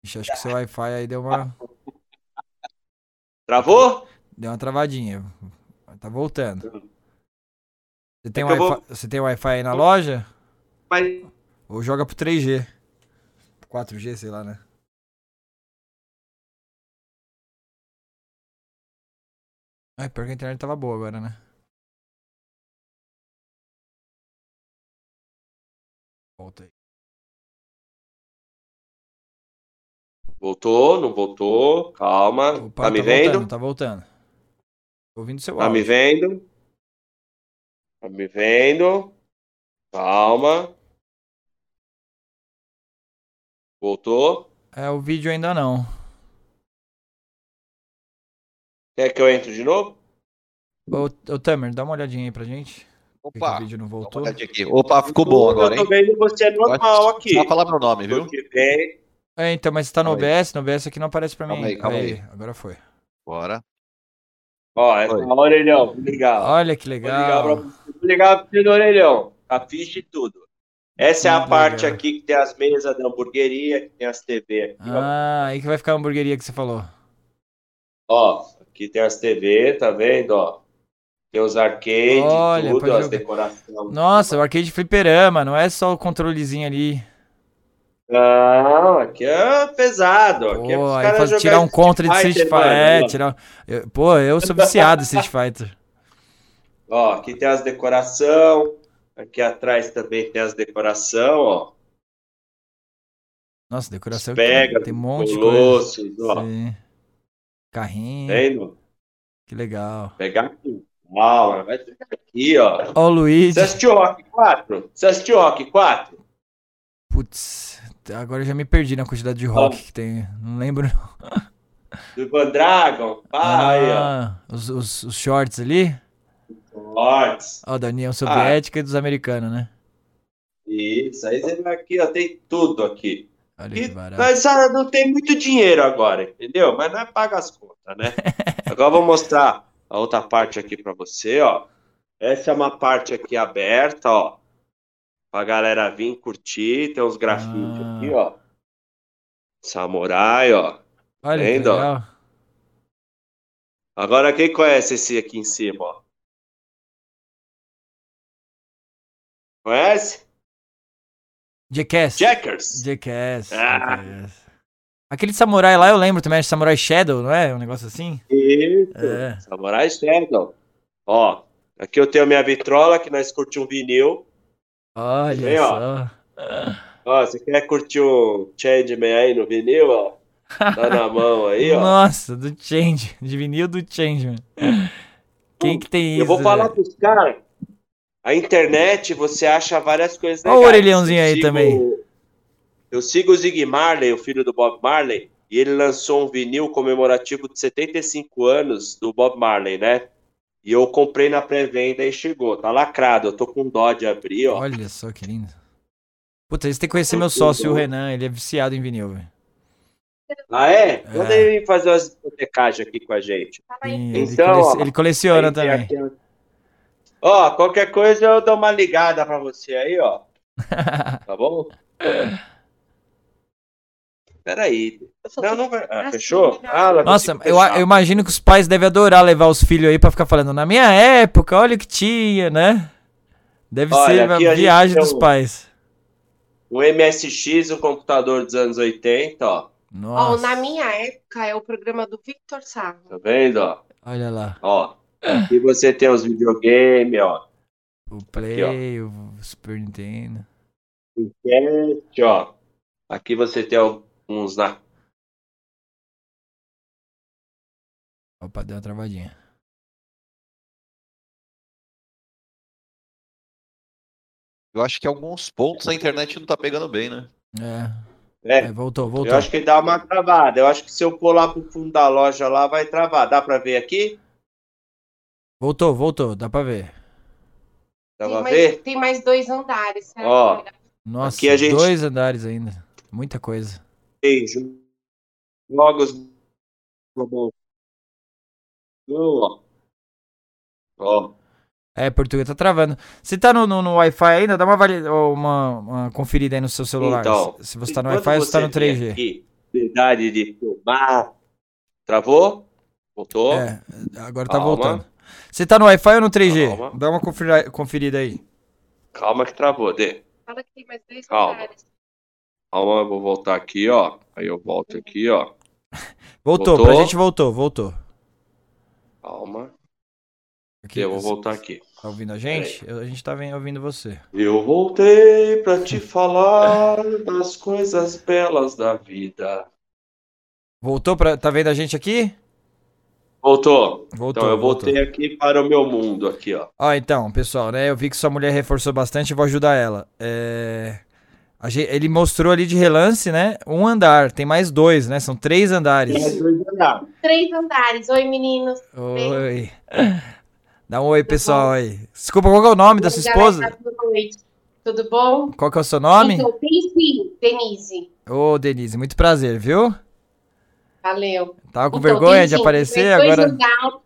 Ixi, acho que seu Wi-Fi aí deu uma, Travou? deu uma travadinha. Tá voltando. Você tem, É você tem Wi-Fi aí na loja? Mas Ou joga pro 3G? 4G, sei lá, né? Ai, pior que a internet tava boa agora, né? Volta aí. voltou, não voltou. Calma. Opa, tá me voltando, vendo? tá voltando. Tô ouvindo seu Tá me áudio. vendo? Tá me vendo? Calma. Voltou? É, o vídeo ainda não. Quer que eu entre de novo? Ô, ô Tamer, dá uma olhadinha aí pra gente. Que que Opa, o vídeo não voltou? Opa, ficou bom agora, Eu hein? tô vendo você normal aqui. Só falar meu nome, viu? Que. É, então, mas você tá no aí. OBS? No OBS aqui não aparece pra mim. Calma aí, calma aí. agora foi. Bora. Ó, essa Oi. orelhão, ligar. Olha que Vou ligar pra legal. ligar pra você do orelhão. A ficha e tudo. Essa é a Muito parte legal. aqui que tem as mesas da hamburgueria, que tem as TV aqui, ó. Ah, aí que vai ficar a hamburgueria que você falou. Ó, aqui tem as TV, tá vendo, ó? Tem os arcades, Olha, tudo, as decorações. Nossa, o arcade fliperama, não é só o controlezinho ali. Não, aqui é pesado. Aqui é Pô, aí faz, tirar um contra de Street Fighter. É, tirar. eu- pô, eu sou viciado em Street Fighter. Ó, aqui tem as decoração. Aqui atrás também tem as decoração, ó. Nossa, decoração Pega, tem um monte de coisa. colossos, ó. Sim. Carrinho, Vendo? que legal. Pegar aqui. Calma, vai pegar aqui, ó. Ó o Luigi. Você assistiu Rock 4? Você assistiu Rock 4? Putz, agora eu já me perdi na quantidade de rock que tem. Não lembro. Do Ivan Dragon? Ah, aí. Ah, os, os, os shorts ali. Fortes. Ó, da Ah. União Soviética e dos americanos, né? Isso, aí você vai aqui, ó. Tem tudo aqui. Olha E, que barato. mas sabe, não tem muito dinheiro agora, entendeu? Mas não é paga as contas, né? Agora eu vou mostrar a outra parte aqui pra você, ó. Essa é uma parte aqui aberta, ó. Pra galera vir curtir. Tem uns grafites Ah. aqui, ó. Samurai, ó. Olha vendo, ó? Agora quem conhece esse aqui em cima, ó? Conhece? Jackass. Jackers. Jackass. Ah. Jackass. Aquele samurai lá eu lembro também, Samurai Shadow, não é? Um negócio assim? Isso. É. Samurai Shadow. Ó, aqui eu tenho minha vitrola que nós curtimos um vinil. Olha ó. só. Ó, você quer curtir um Changeman aí no vinil, ó? Tá na mão aí, ó. Nossa, do Change. De vinil do Change, mano. Quem que tem isso? Eu vou falar velho? pros caras. A internet, você acha várias coisas Olha legais. o orelhãozinho aí também. Eu sigo o Zig Marley, o filho do Bob Marley, e ele lançou um vinil comemorativo de 75 anos do Bob Marley, né? E eu comprei na pré-venda e chegou. Tá lacrado. Eu tô com dó de abrir, ó. Olha só que lindo. Puta, você tem que conhecer meu sócio, o Renan. Ele é viciado em vinil, velho. Ah, é? É. Manda ele vir fazer umas discotecagens aqui com a gente. Sim, ele, Então, coleci- ó, ele coleciona também. Ó, qualquer coisa eu dou uma ligada pra você aí, ó. Tá bom? Peraí. Não, não vai. Ah, fechou? sim, Ah, ela Nossa, eu, eu imagino que os pais devem adorar levar os filhos aí pra ficar falando. Na minha época, olha o que tinha, né? Deve Olha, ser aqui a a viagem tem dos um- pais. O MSX, o computador dos anos 80, ó. Ó, Nossa, na minha época é o programa do Victor Sarro. Tá vendo, ó? olha lá. Ó. Aqui você tem os videogames, ó. O Play, o Super Nintendo. Enquete, ó. Aqui você tem alguns na. Opa, deu uma travadinha. Eu acho que alguns pontos a internet não tá pegando bem, né? É. É, é, voltou, eu voltou. acho que dá uma travada. Eu acho que se eu pular pro fundo da loja lá, vai travar. Dá pra ver aqui? Voltou, voltou, dá pra ver. Dá Tem pra mais, ver? tem mais dois andares. certo? Ó. Nossa, Aqui a gente- dois andares ainda. Muita coisa. Beijo. Jogos. Ó. Ó. É, português tá travando. Você tá no, no, no Wi-Fi ainda? Dá uma, uma, uma conferida aí no seu celular. Então, se, se você tá no Wi-Fi ou se tá no você tem 3G. aqui Verdade de filmar. Travou? Voltou? É, agora tá Calma. voltando. Você tá no Wi-Fi ou no 3G? Calma. Dá uma conferi- conferida aí. Calma que travou, Dê. Fala que tem mais dois Calma. andares. Calma, eu vou voltar aqui, ó. Aí eu volto aqui, ó. Voltou, Voltou? pra gente voltou, voltou. Calma. Aqui, Eu vou voltar aqui. Tá ouvindo a gente? A gente tá ouvindo você. Eu voltei pra te falar das coisas belas da vida. Voltou pra. Tá vendo a gente aqui? Voltou. Voltou. Então eu voltou. voltei aqui para o meu mundo aqui, ó. Ó, então, pessoal, né? Eu vi que sua mulher reforçou bastante, eu vou ajudar ela. É. a gen- Ele mostrou ali de relance, né? Um andar. Tem mais dois, né? São três andares. Três andares. Oi, meninos. Oi. Dá um oi, pessoal aí. Desculpa, qual é o nome da sua Oi, galera, esposa? Boa noite. Tudo bom? Qual que é o seu nome? Então, Denise. Ô, Denise, muito prazer, viu? Valeu. Tava com Então, vergonha tem de aparecer, tem mais dois agora. andares-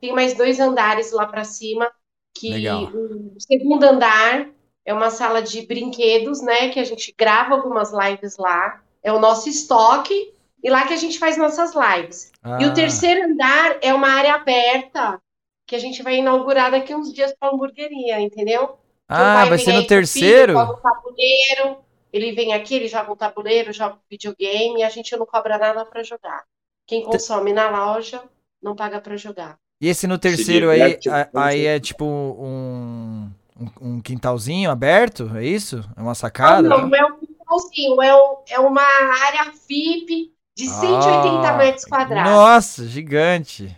tem mais dois andares lá pra cima. Que Legal. o segundo andar é uma sala de brinquedos, né? Que a gente grava algumas lives lá. É o nosso estoque. E lá que a gente faz nossas lives. E Ah, o terceiro andar é uma área aberta que a gente vai inaugurar daqui uns dias para hamburgueria, entendeu? Ah, pai vai vem ser no filho, terceiro? joga um tabuleiro, ele vem aqui, ele joga um tabuleiro, joga um videogame e a gente não cobra nada para jogar. Quem consome na loja não paga para jogar. E esse no terceiro aí, muito. aí é tipo um, um, um quintalzinho aberto, é isso? É uma sacada? não, não é um quintalzinho, é, um- é uma área VIP de 180 Ah, metros quadrados. Nossa, gigante.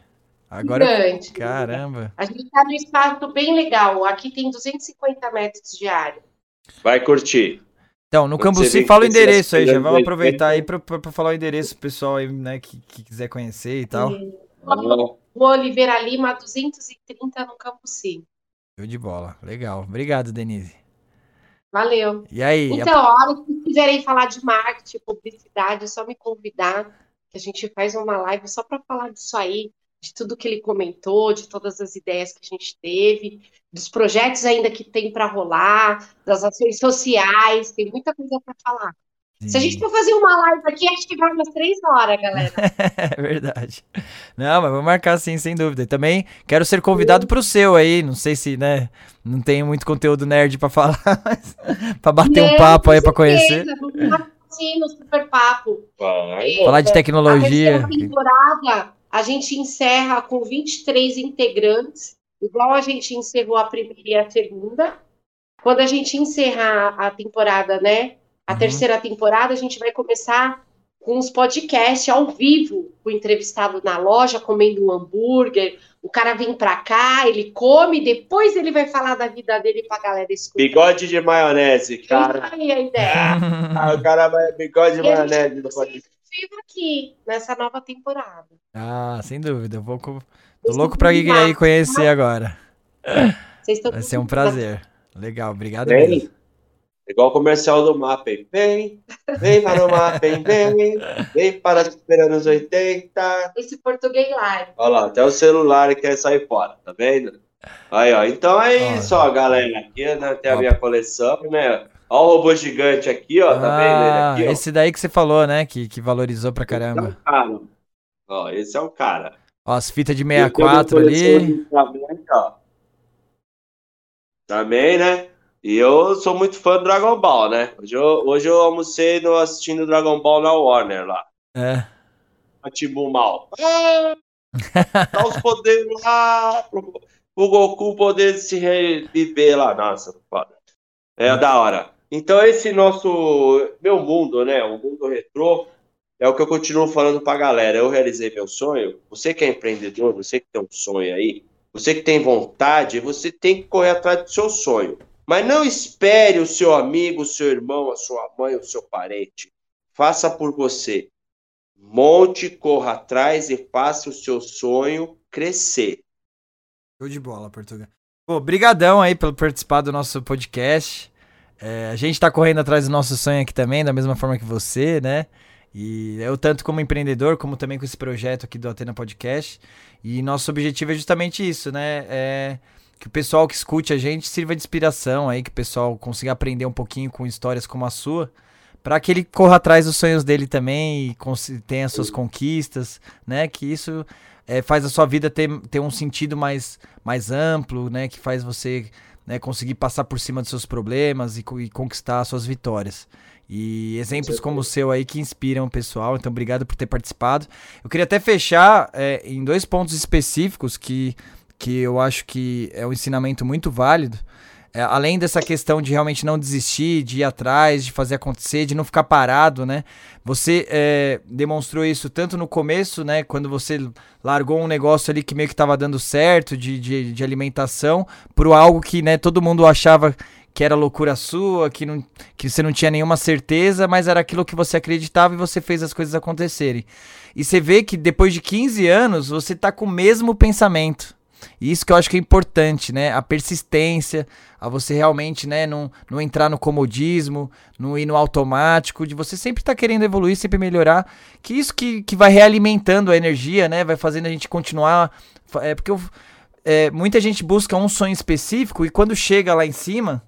Agora, Gigante. caramba. A gente está num espaço bem legal. Aqui tem 250 metros de área. Vai curtir. Então, no Quando Cambuci, fala o endereço aí, já coisas vamos aproveitar aí pra, pra, pra falar o endereço pro pessoal aí, né, que, que quiser conhecer e tal. Rua Oliveira Lima, 230 no Cambuci. Show de bola. Legal. Obrigado, Denise. Valeu. E aí? Então, a hora que quiserem falar de marketing, publicidade, é só me convidar, que a gente faz uma live só para falar disso aí, de tudo que ele comentou, de todas as ideias que a gente teve, dos projetos ainda que tem para rolar, das ações sociais, tem muita coisa para falar. Se a gente for fazer uma live aqui, acho que vai umas três horas, galera. É verdade. Não, mas vou marcar sim, sem dúvida. E também quero ser convidado pro seu aí. Não sei se, né, não tenho muito conteúdo nerd pra falar, mas pra bater um papo aí pra conhecer. certeza, vamos lá, Sim, no super papo. vai. Falar de A tecnologia. terceira temporada a gente encerra com 23 integrantes, igual a gente encerrou a primeira e a segunda. Quando a gente encerrar a temporada, né? A Uhum. terceira temporada, a gente vai começar com os podcasts ao vivo, o entrevistado na loja comendo um hambúrguer. O cara vem pra cá, ele come, depois ele vai falar da vida dele pra galera escutar. Bigode de maionese, cara. Essa aí a ideia. Ah, o cara vai bigode de E maionese. fazer pode... isso vivo aqui, nessa nova temporada. Ah, sem dúvida. Eu vou co- Tô louco pra ir aí conhecer agora. Vocês estão Vai ser um prazer. Legal, obrigado mesmo. Igual o comercial do Mapping. Vem, vem para o Mapping, vem, vem para superar anos 80. Esse português live. Olha lá, até o celular quer sair fora, tá vendo? Aí, ó. Então é isso, ó, galera. Aqui né, tem a minha coleção, né? Ó o robô gigante aqui, ó. Tá vendo Ah, ele aqui, ó? esse daí que você falou, né? Que, que valorizou pra Esse é caramba. o cara. Ó, esse é o cara. Ó, as fitas de E eu tenho uma 64 coleção ali. Também, ó. Também, né? E eu sou muito fã do Dragon Ball, né? Hoje eu, hoje eu almocei no, assistindo Dragon Ball na Warner lá. É. Atibu mal. Ah, dá os poderes lá. pro- o Goku poder se reviver lá. Nossa, foda. É da hora. Então, esse nosso. Meu mundo, né? O mundo retrô. É o que eu continuo falando pra galera. Eu realizei meu sonho. Você que é empreendedor, você que tem um sonho aí, você que tem vontade, você tem que correr atrás do seu sonho. Mas não espere o seu amigo, o seu irmão, a sua mãe, o seu parente. Faça por você. Monte, corra atrás e faça o seu sonho crescer. Show de bola, Portugal. Pô, brigadão aí pelo participar do nosso podcast. É, a gente tá correndo atrás do nosso sonho aqui também, da mesma forma que você, né? E eu tanto como empreendedor, como também com esse projeto aqui do Atena Podcast. E nosso objetivo é justamente isso, né? É que o pessoal que escute a gente sirva de inspiração aí, que o pessoal consiga aprender um pouquinho com histórias como a sua, para que ele corra atrás dos sonhos dele também e tenha suas conquistas, né? Que isso é, faz a sua vida ter, ter um sentido mais, mais amplo, né? Que faz você né, conseguir passar por cima dos seus problemas e, e conquistar suas vitórias. E exemplos como o seu aí que inspiram o pessoal. Então, obrigado por ter participado. Eu queria até fechar é, em dois pontos específicos que, que eu acho que é um ensinamento muito válido. É, além dessa questão de realmente não desistir, de ir atrás, de fazer acontecer, de não ficar parado, né? Você é, demonstrou isso tanto no começo, né? Quando você largou um negócio ali que meio que estava dando certo, de, de, de alimentação, por algo que né, todo mundo achava que era loucura sua, que, não, que você não tinha nenhuma certeza, mas era aquilo que você acreditava e você fez as coisas acontecerem. E você vê que depois de 15 anos você tá com o mesmo pensamento. E isso que eu acho que é importante, né? A persistência, a você realmente, né, não, não entrar no comodismo, não ir no automático, de você sempre estar tá querendo evoluir, sempre melhorar. Que isso que, que vai realimentando a energia, né? Vai fazendo a gente continuar. É porque eu, é, muita gente busca um sonho específico e quando chega lá em cima,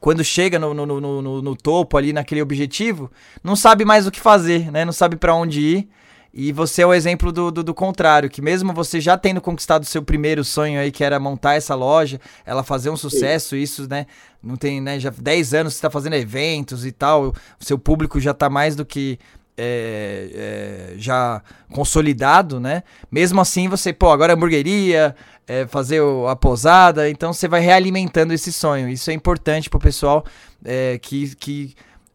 quando chega no, no, no, no, topo ali naquele objetivo, não sabe mais o que fazer, né? Não sabe para onde ir. E você é o exemplo do, do, do, contrário, que mesmo você já tendo conquistado o seu primeiro sonho aí, que era montar essa loja, ela fazer um sucesso, isso, né? Não tem, né? Já 10 anos você está fazendo eventos e tal, o seu público já está mais do que é, é, já consolidado, né? Mesmo assim, você, pô, agora é hamburgueria, é, fazer o, a posada, então você vai realimentando esse sonho. Isso é importante pro pessoal é, que, que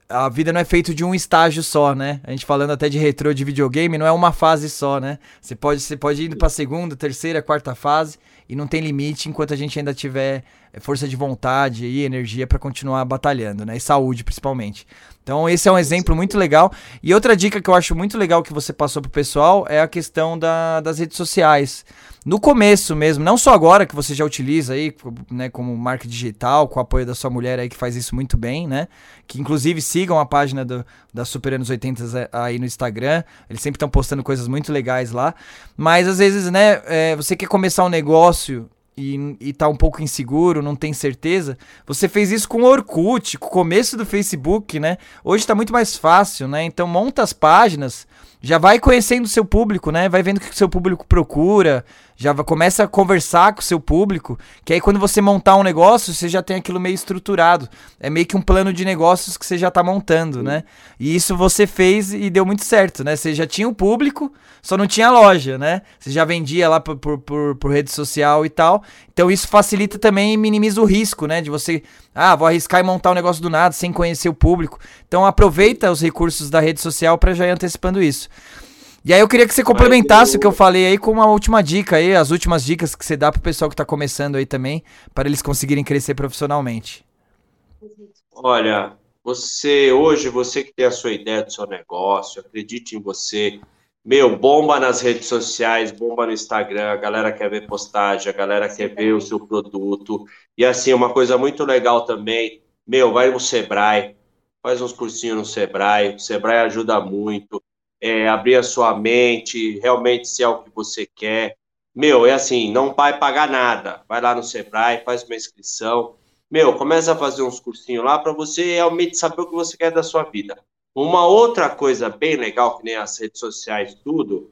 a vida não é feita de um estágio só, né? A gente falando até de retrô de videogame, não é uma fase só, né? Você pode, você pode ir para segunda, terceira, quarta fase e não tem limite enquanto a gente ainda tiver força de vontade e energia para continuar batalhando, né? E saúde principalmente. Então esse é um exemplo muito legal. E outra dica que eu acho muito legal que você passou pro pessoal é a questão da, das redes sociais no começo mesmo, não só agora que você já utiliza aí, né, como marca digital, com o apoio da sua mulher aí que faz isso muito bem, né? Que inclusive sigam a página do, da Super Anos 80 aí no Instagram, eles sempre estão postando coisas muito legais lá. Mas às vezes, né, é, você quer começar um negócio e, e tá um pouco inseguro, não tem certeza, você fez isso com o Orkut, com o começo do Facebook, né? Hoje tá muito mais fácil, né? Então monta as páginas, já vai conhecendo o seu público, né? Vai vendo o que o seu público procura, já começa a conversar com o seu público, que aí quando você montar um negócio, você já tem aquilo meio estruturado. É meio que um plano de negócios que você já está montando, né? E isso você fez e deu muito certo, né? Você já tinha o público, só não tinha loja, né? Você já vendia lá por, por, por, por rede social e tal. Então isso facilita também e minimiza o risco, né? De você, ah, vou arriscar e montar um negócio do nada sem conhecer o público. Então aproveita os recursos da rede social para já ir antecipando isso. E aí eu queria que você complementasse eu... o que eu falei aí com uma última dica aí, as últimas dicas que você dá pro pessoal que tá começando aí também, para eles conseguirem crescer profissionalmente. Olha, você hoje, você que tem a sua ideia do seu negócio, acredite em você. Meu, bomba nas redes sociais, bomba no Instagram, a galera quer ver postagem, a galera quer ver o seu produto. E assim, uma coisa muito legal também, meu, vai no Sebrae, faz uns cursinhos no Sebrae, o Sebrae ajuda muito é, abrir a sua mente, realmente se é o que você quer. Meu, é assim, não vai pagar nada. Vai lá no Sebrae, faz uma inscrição. Meu, começa a fazer uns cursinhos lá para você realmente saber o que você quer da sua vida. Uma outra coisa bem legal, que nem as redes sociais, tudo,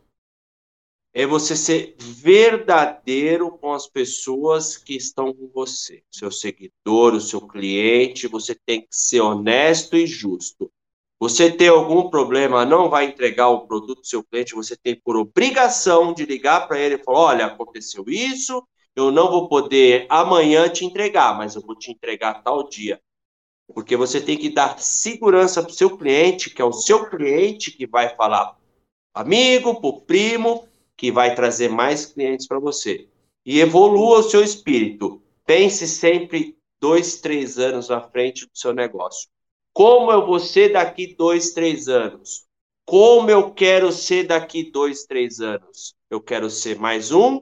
é você ser verdadeiro com as pessoas que estão com você. Seu seguidor, o seu cliente, você tem que ser honesto e justo. Você tem algum problema, não vai entregar o produto do seu cliente, você tem por obrigação de ligar para ele e falar: olha, aconteceu isso, eu não vou poder amanhã te entregar, mas eu vou te entregar tal dia. Porque você tem que dar segurança para o seu cliente, que é o seu cliente que vai falar amigo, para o primo, que vai trazer mais clientes para você. E evolua o seu espírito. Pense sempre dois, três anos à frente do seu negócio. Como eu vou ser daqui dois, três anos? Como eu quero ser daqui dois, três anos? Eu quero ser mais um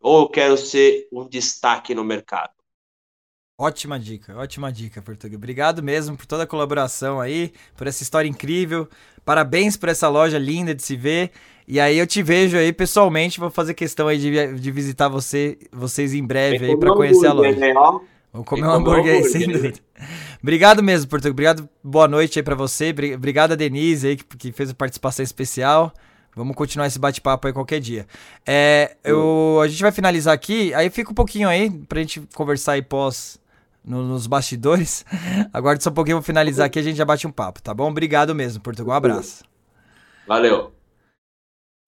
ou eu quero ser um destaque no mercado? Ótima dica, ótima dica, Português. Obrigado mesmo por toda a colaboração aí, por essa história incrível. Parabéns por essa loja linda de se ver. E aí eu te vejo aí pessoalmente, vou fazer questão aí de, de visitar você, vocês em breve aí para conhecer a loja. Né, vou comer um hambúrguer aí, sem dúvida. Obrigado mesmo, Português. Obrigado, boa noite aí para você. Obrigado a Denise aí que, que fez a participação especial. Vamos continuar esse bate-papo aí qualquer dia. É, eu, a gente vai finalizar aqui, aí fica um pouquinho aí pra gente conversar aí pós no, nos bastidores. Aguarde só um pouquinho, vou finalizar aqui a gente já bate um papo, tá bom? Obrigado mesmo, Portugal. Um abraço. Valeu.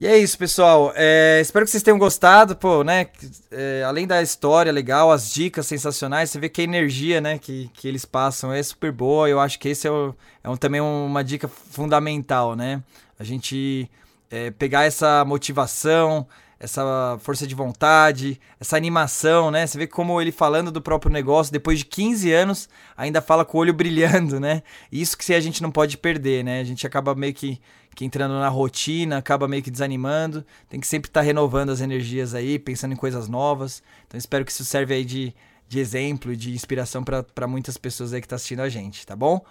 E é isso, pessoal. É, espero que vocês tenham gostado. Pô, né? É, além da história legal, as dicas sensacionais, você vê que a energia, né, que, que eles passam é super boa. Eu acho que esse é, o, é um, também uma dica fundamental, né? A gente é, pegar essa motivação, essa força de vontade, essa animação, né? Você vê como ele falando do próprio negócio, depois de 15 anos, ainda fala com o olho brilhando, né? Isso que a gente não pode perder, né? A gente acaba meio que, que entrando na rotina, acaba meio que desanimando. Tem que sempre estar tá renovando as energias aí, pensando em coisas novas. Então espero que isso serve aí de, de exemplo, de inspiração para muitas pessoas aí que tá assistindo a gente, tá bom?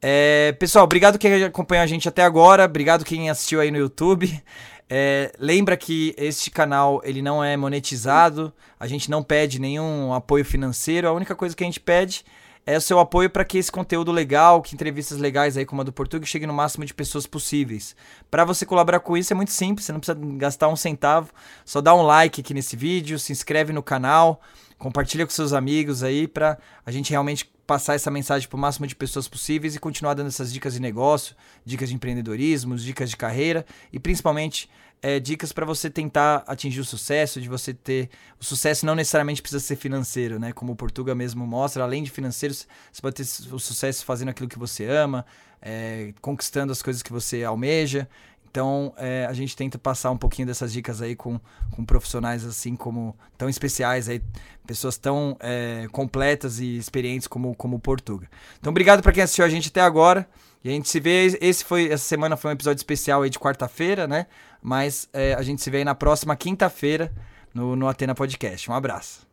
É, pessoal, obrigado quem acompanhou a gente até agora, obrigado quem assistiu aí no YouTube. É, lembra que este canal ele não é monetizado, a gente não pede nenhum apoio financeiro, a única coisa que a gente pede é o seu apoio para que esse conteúdo legal, que entrevistas legais aí como a do Português chegue no máximo de pessoas possíveis. Para você colaborar com isso é muito simples, você não precisa gastar um centavo, só dá um like aqui nesse vídeo, se inscreve no canal, compartilha com seus amigos aí para a gente realmente passar essa mensagem para o máximo de pessoas possíveis e continuar dando essas dicas de negócio, dicas de empreendedorismo, dicas de carreira e principalmente é, dicas para você tentar atingir o sucesso, de você ter. O sucesso não necessariamente precisa ser financeiro, né? Como o Portuga mesmo mostra, além de financeiro, você pode ter o sucesso fazendo aquilo que você ama, é, conquistando as coisas que você almeja. Então, é, a gente tenta passar um pouquinho dessas dicas aí com, com profissionais assim como tão especiais aí, pessoas tão é, completas e experientes como, como o Portuga. Então, obrigado para quem assistiu a gente até agora. E a gente se vê. Esse foi essa semana foi um episódio especial aí de quarta-feira, né? Mas é, a gente se vê aí na próxima quinta-feira no, no Atena Podcast. Um abraço.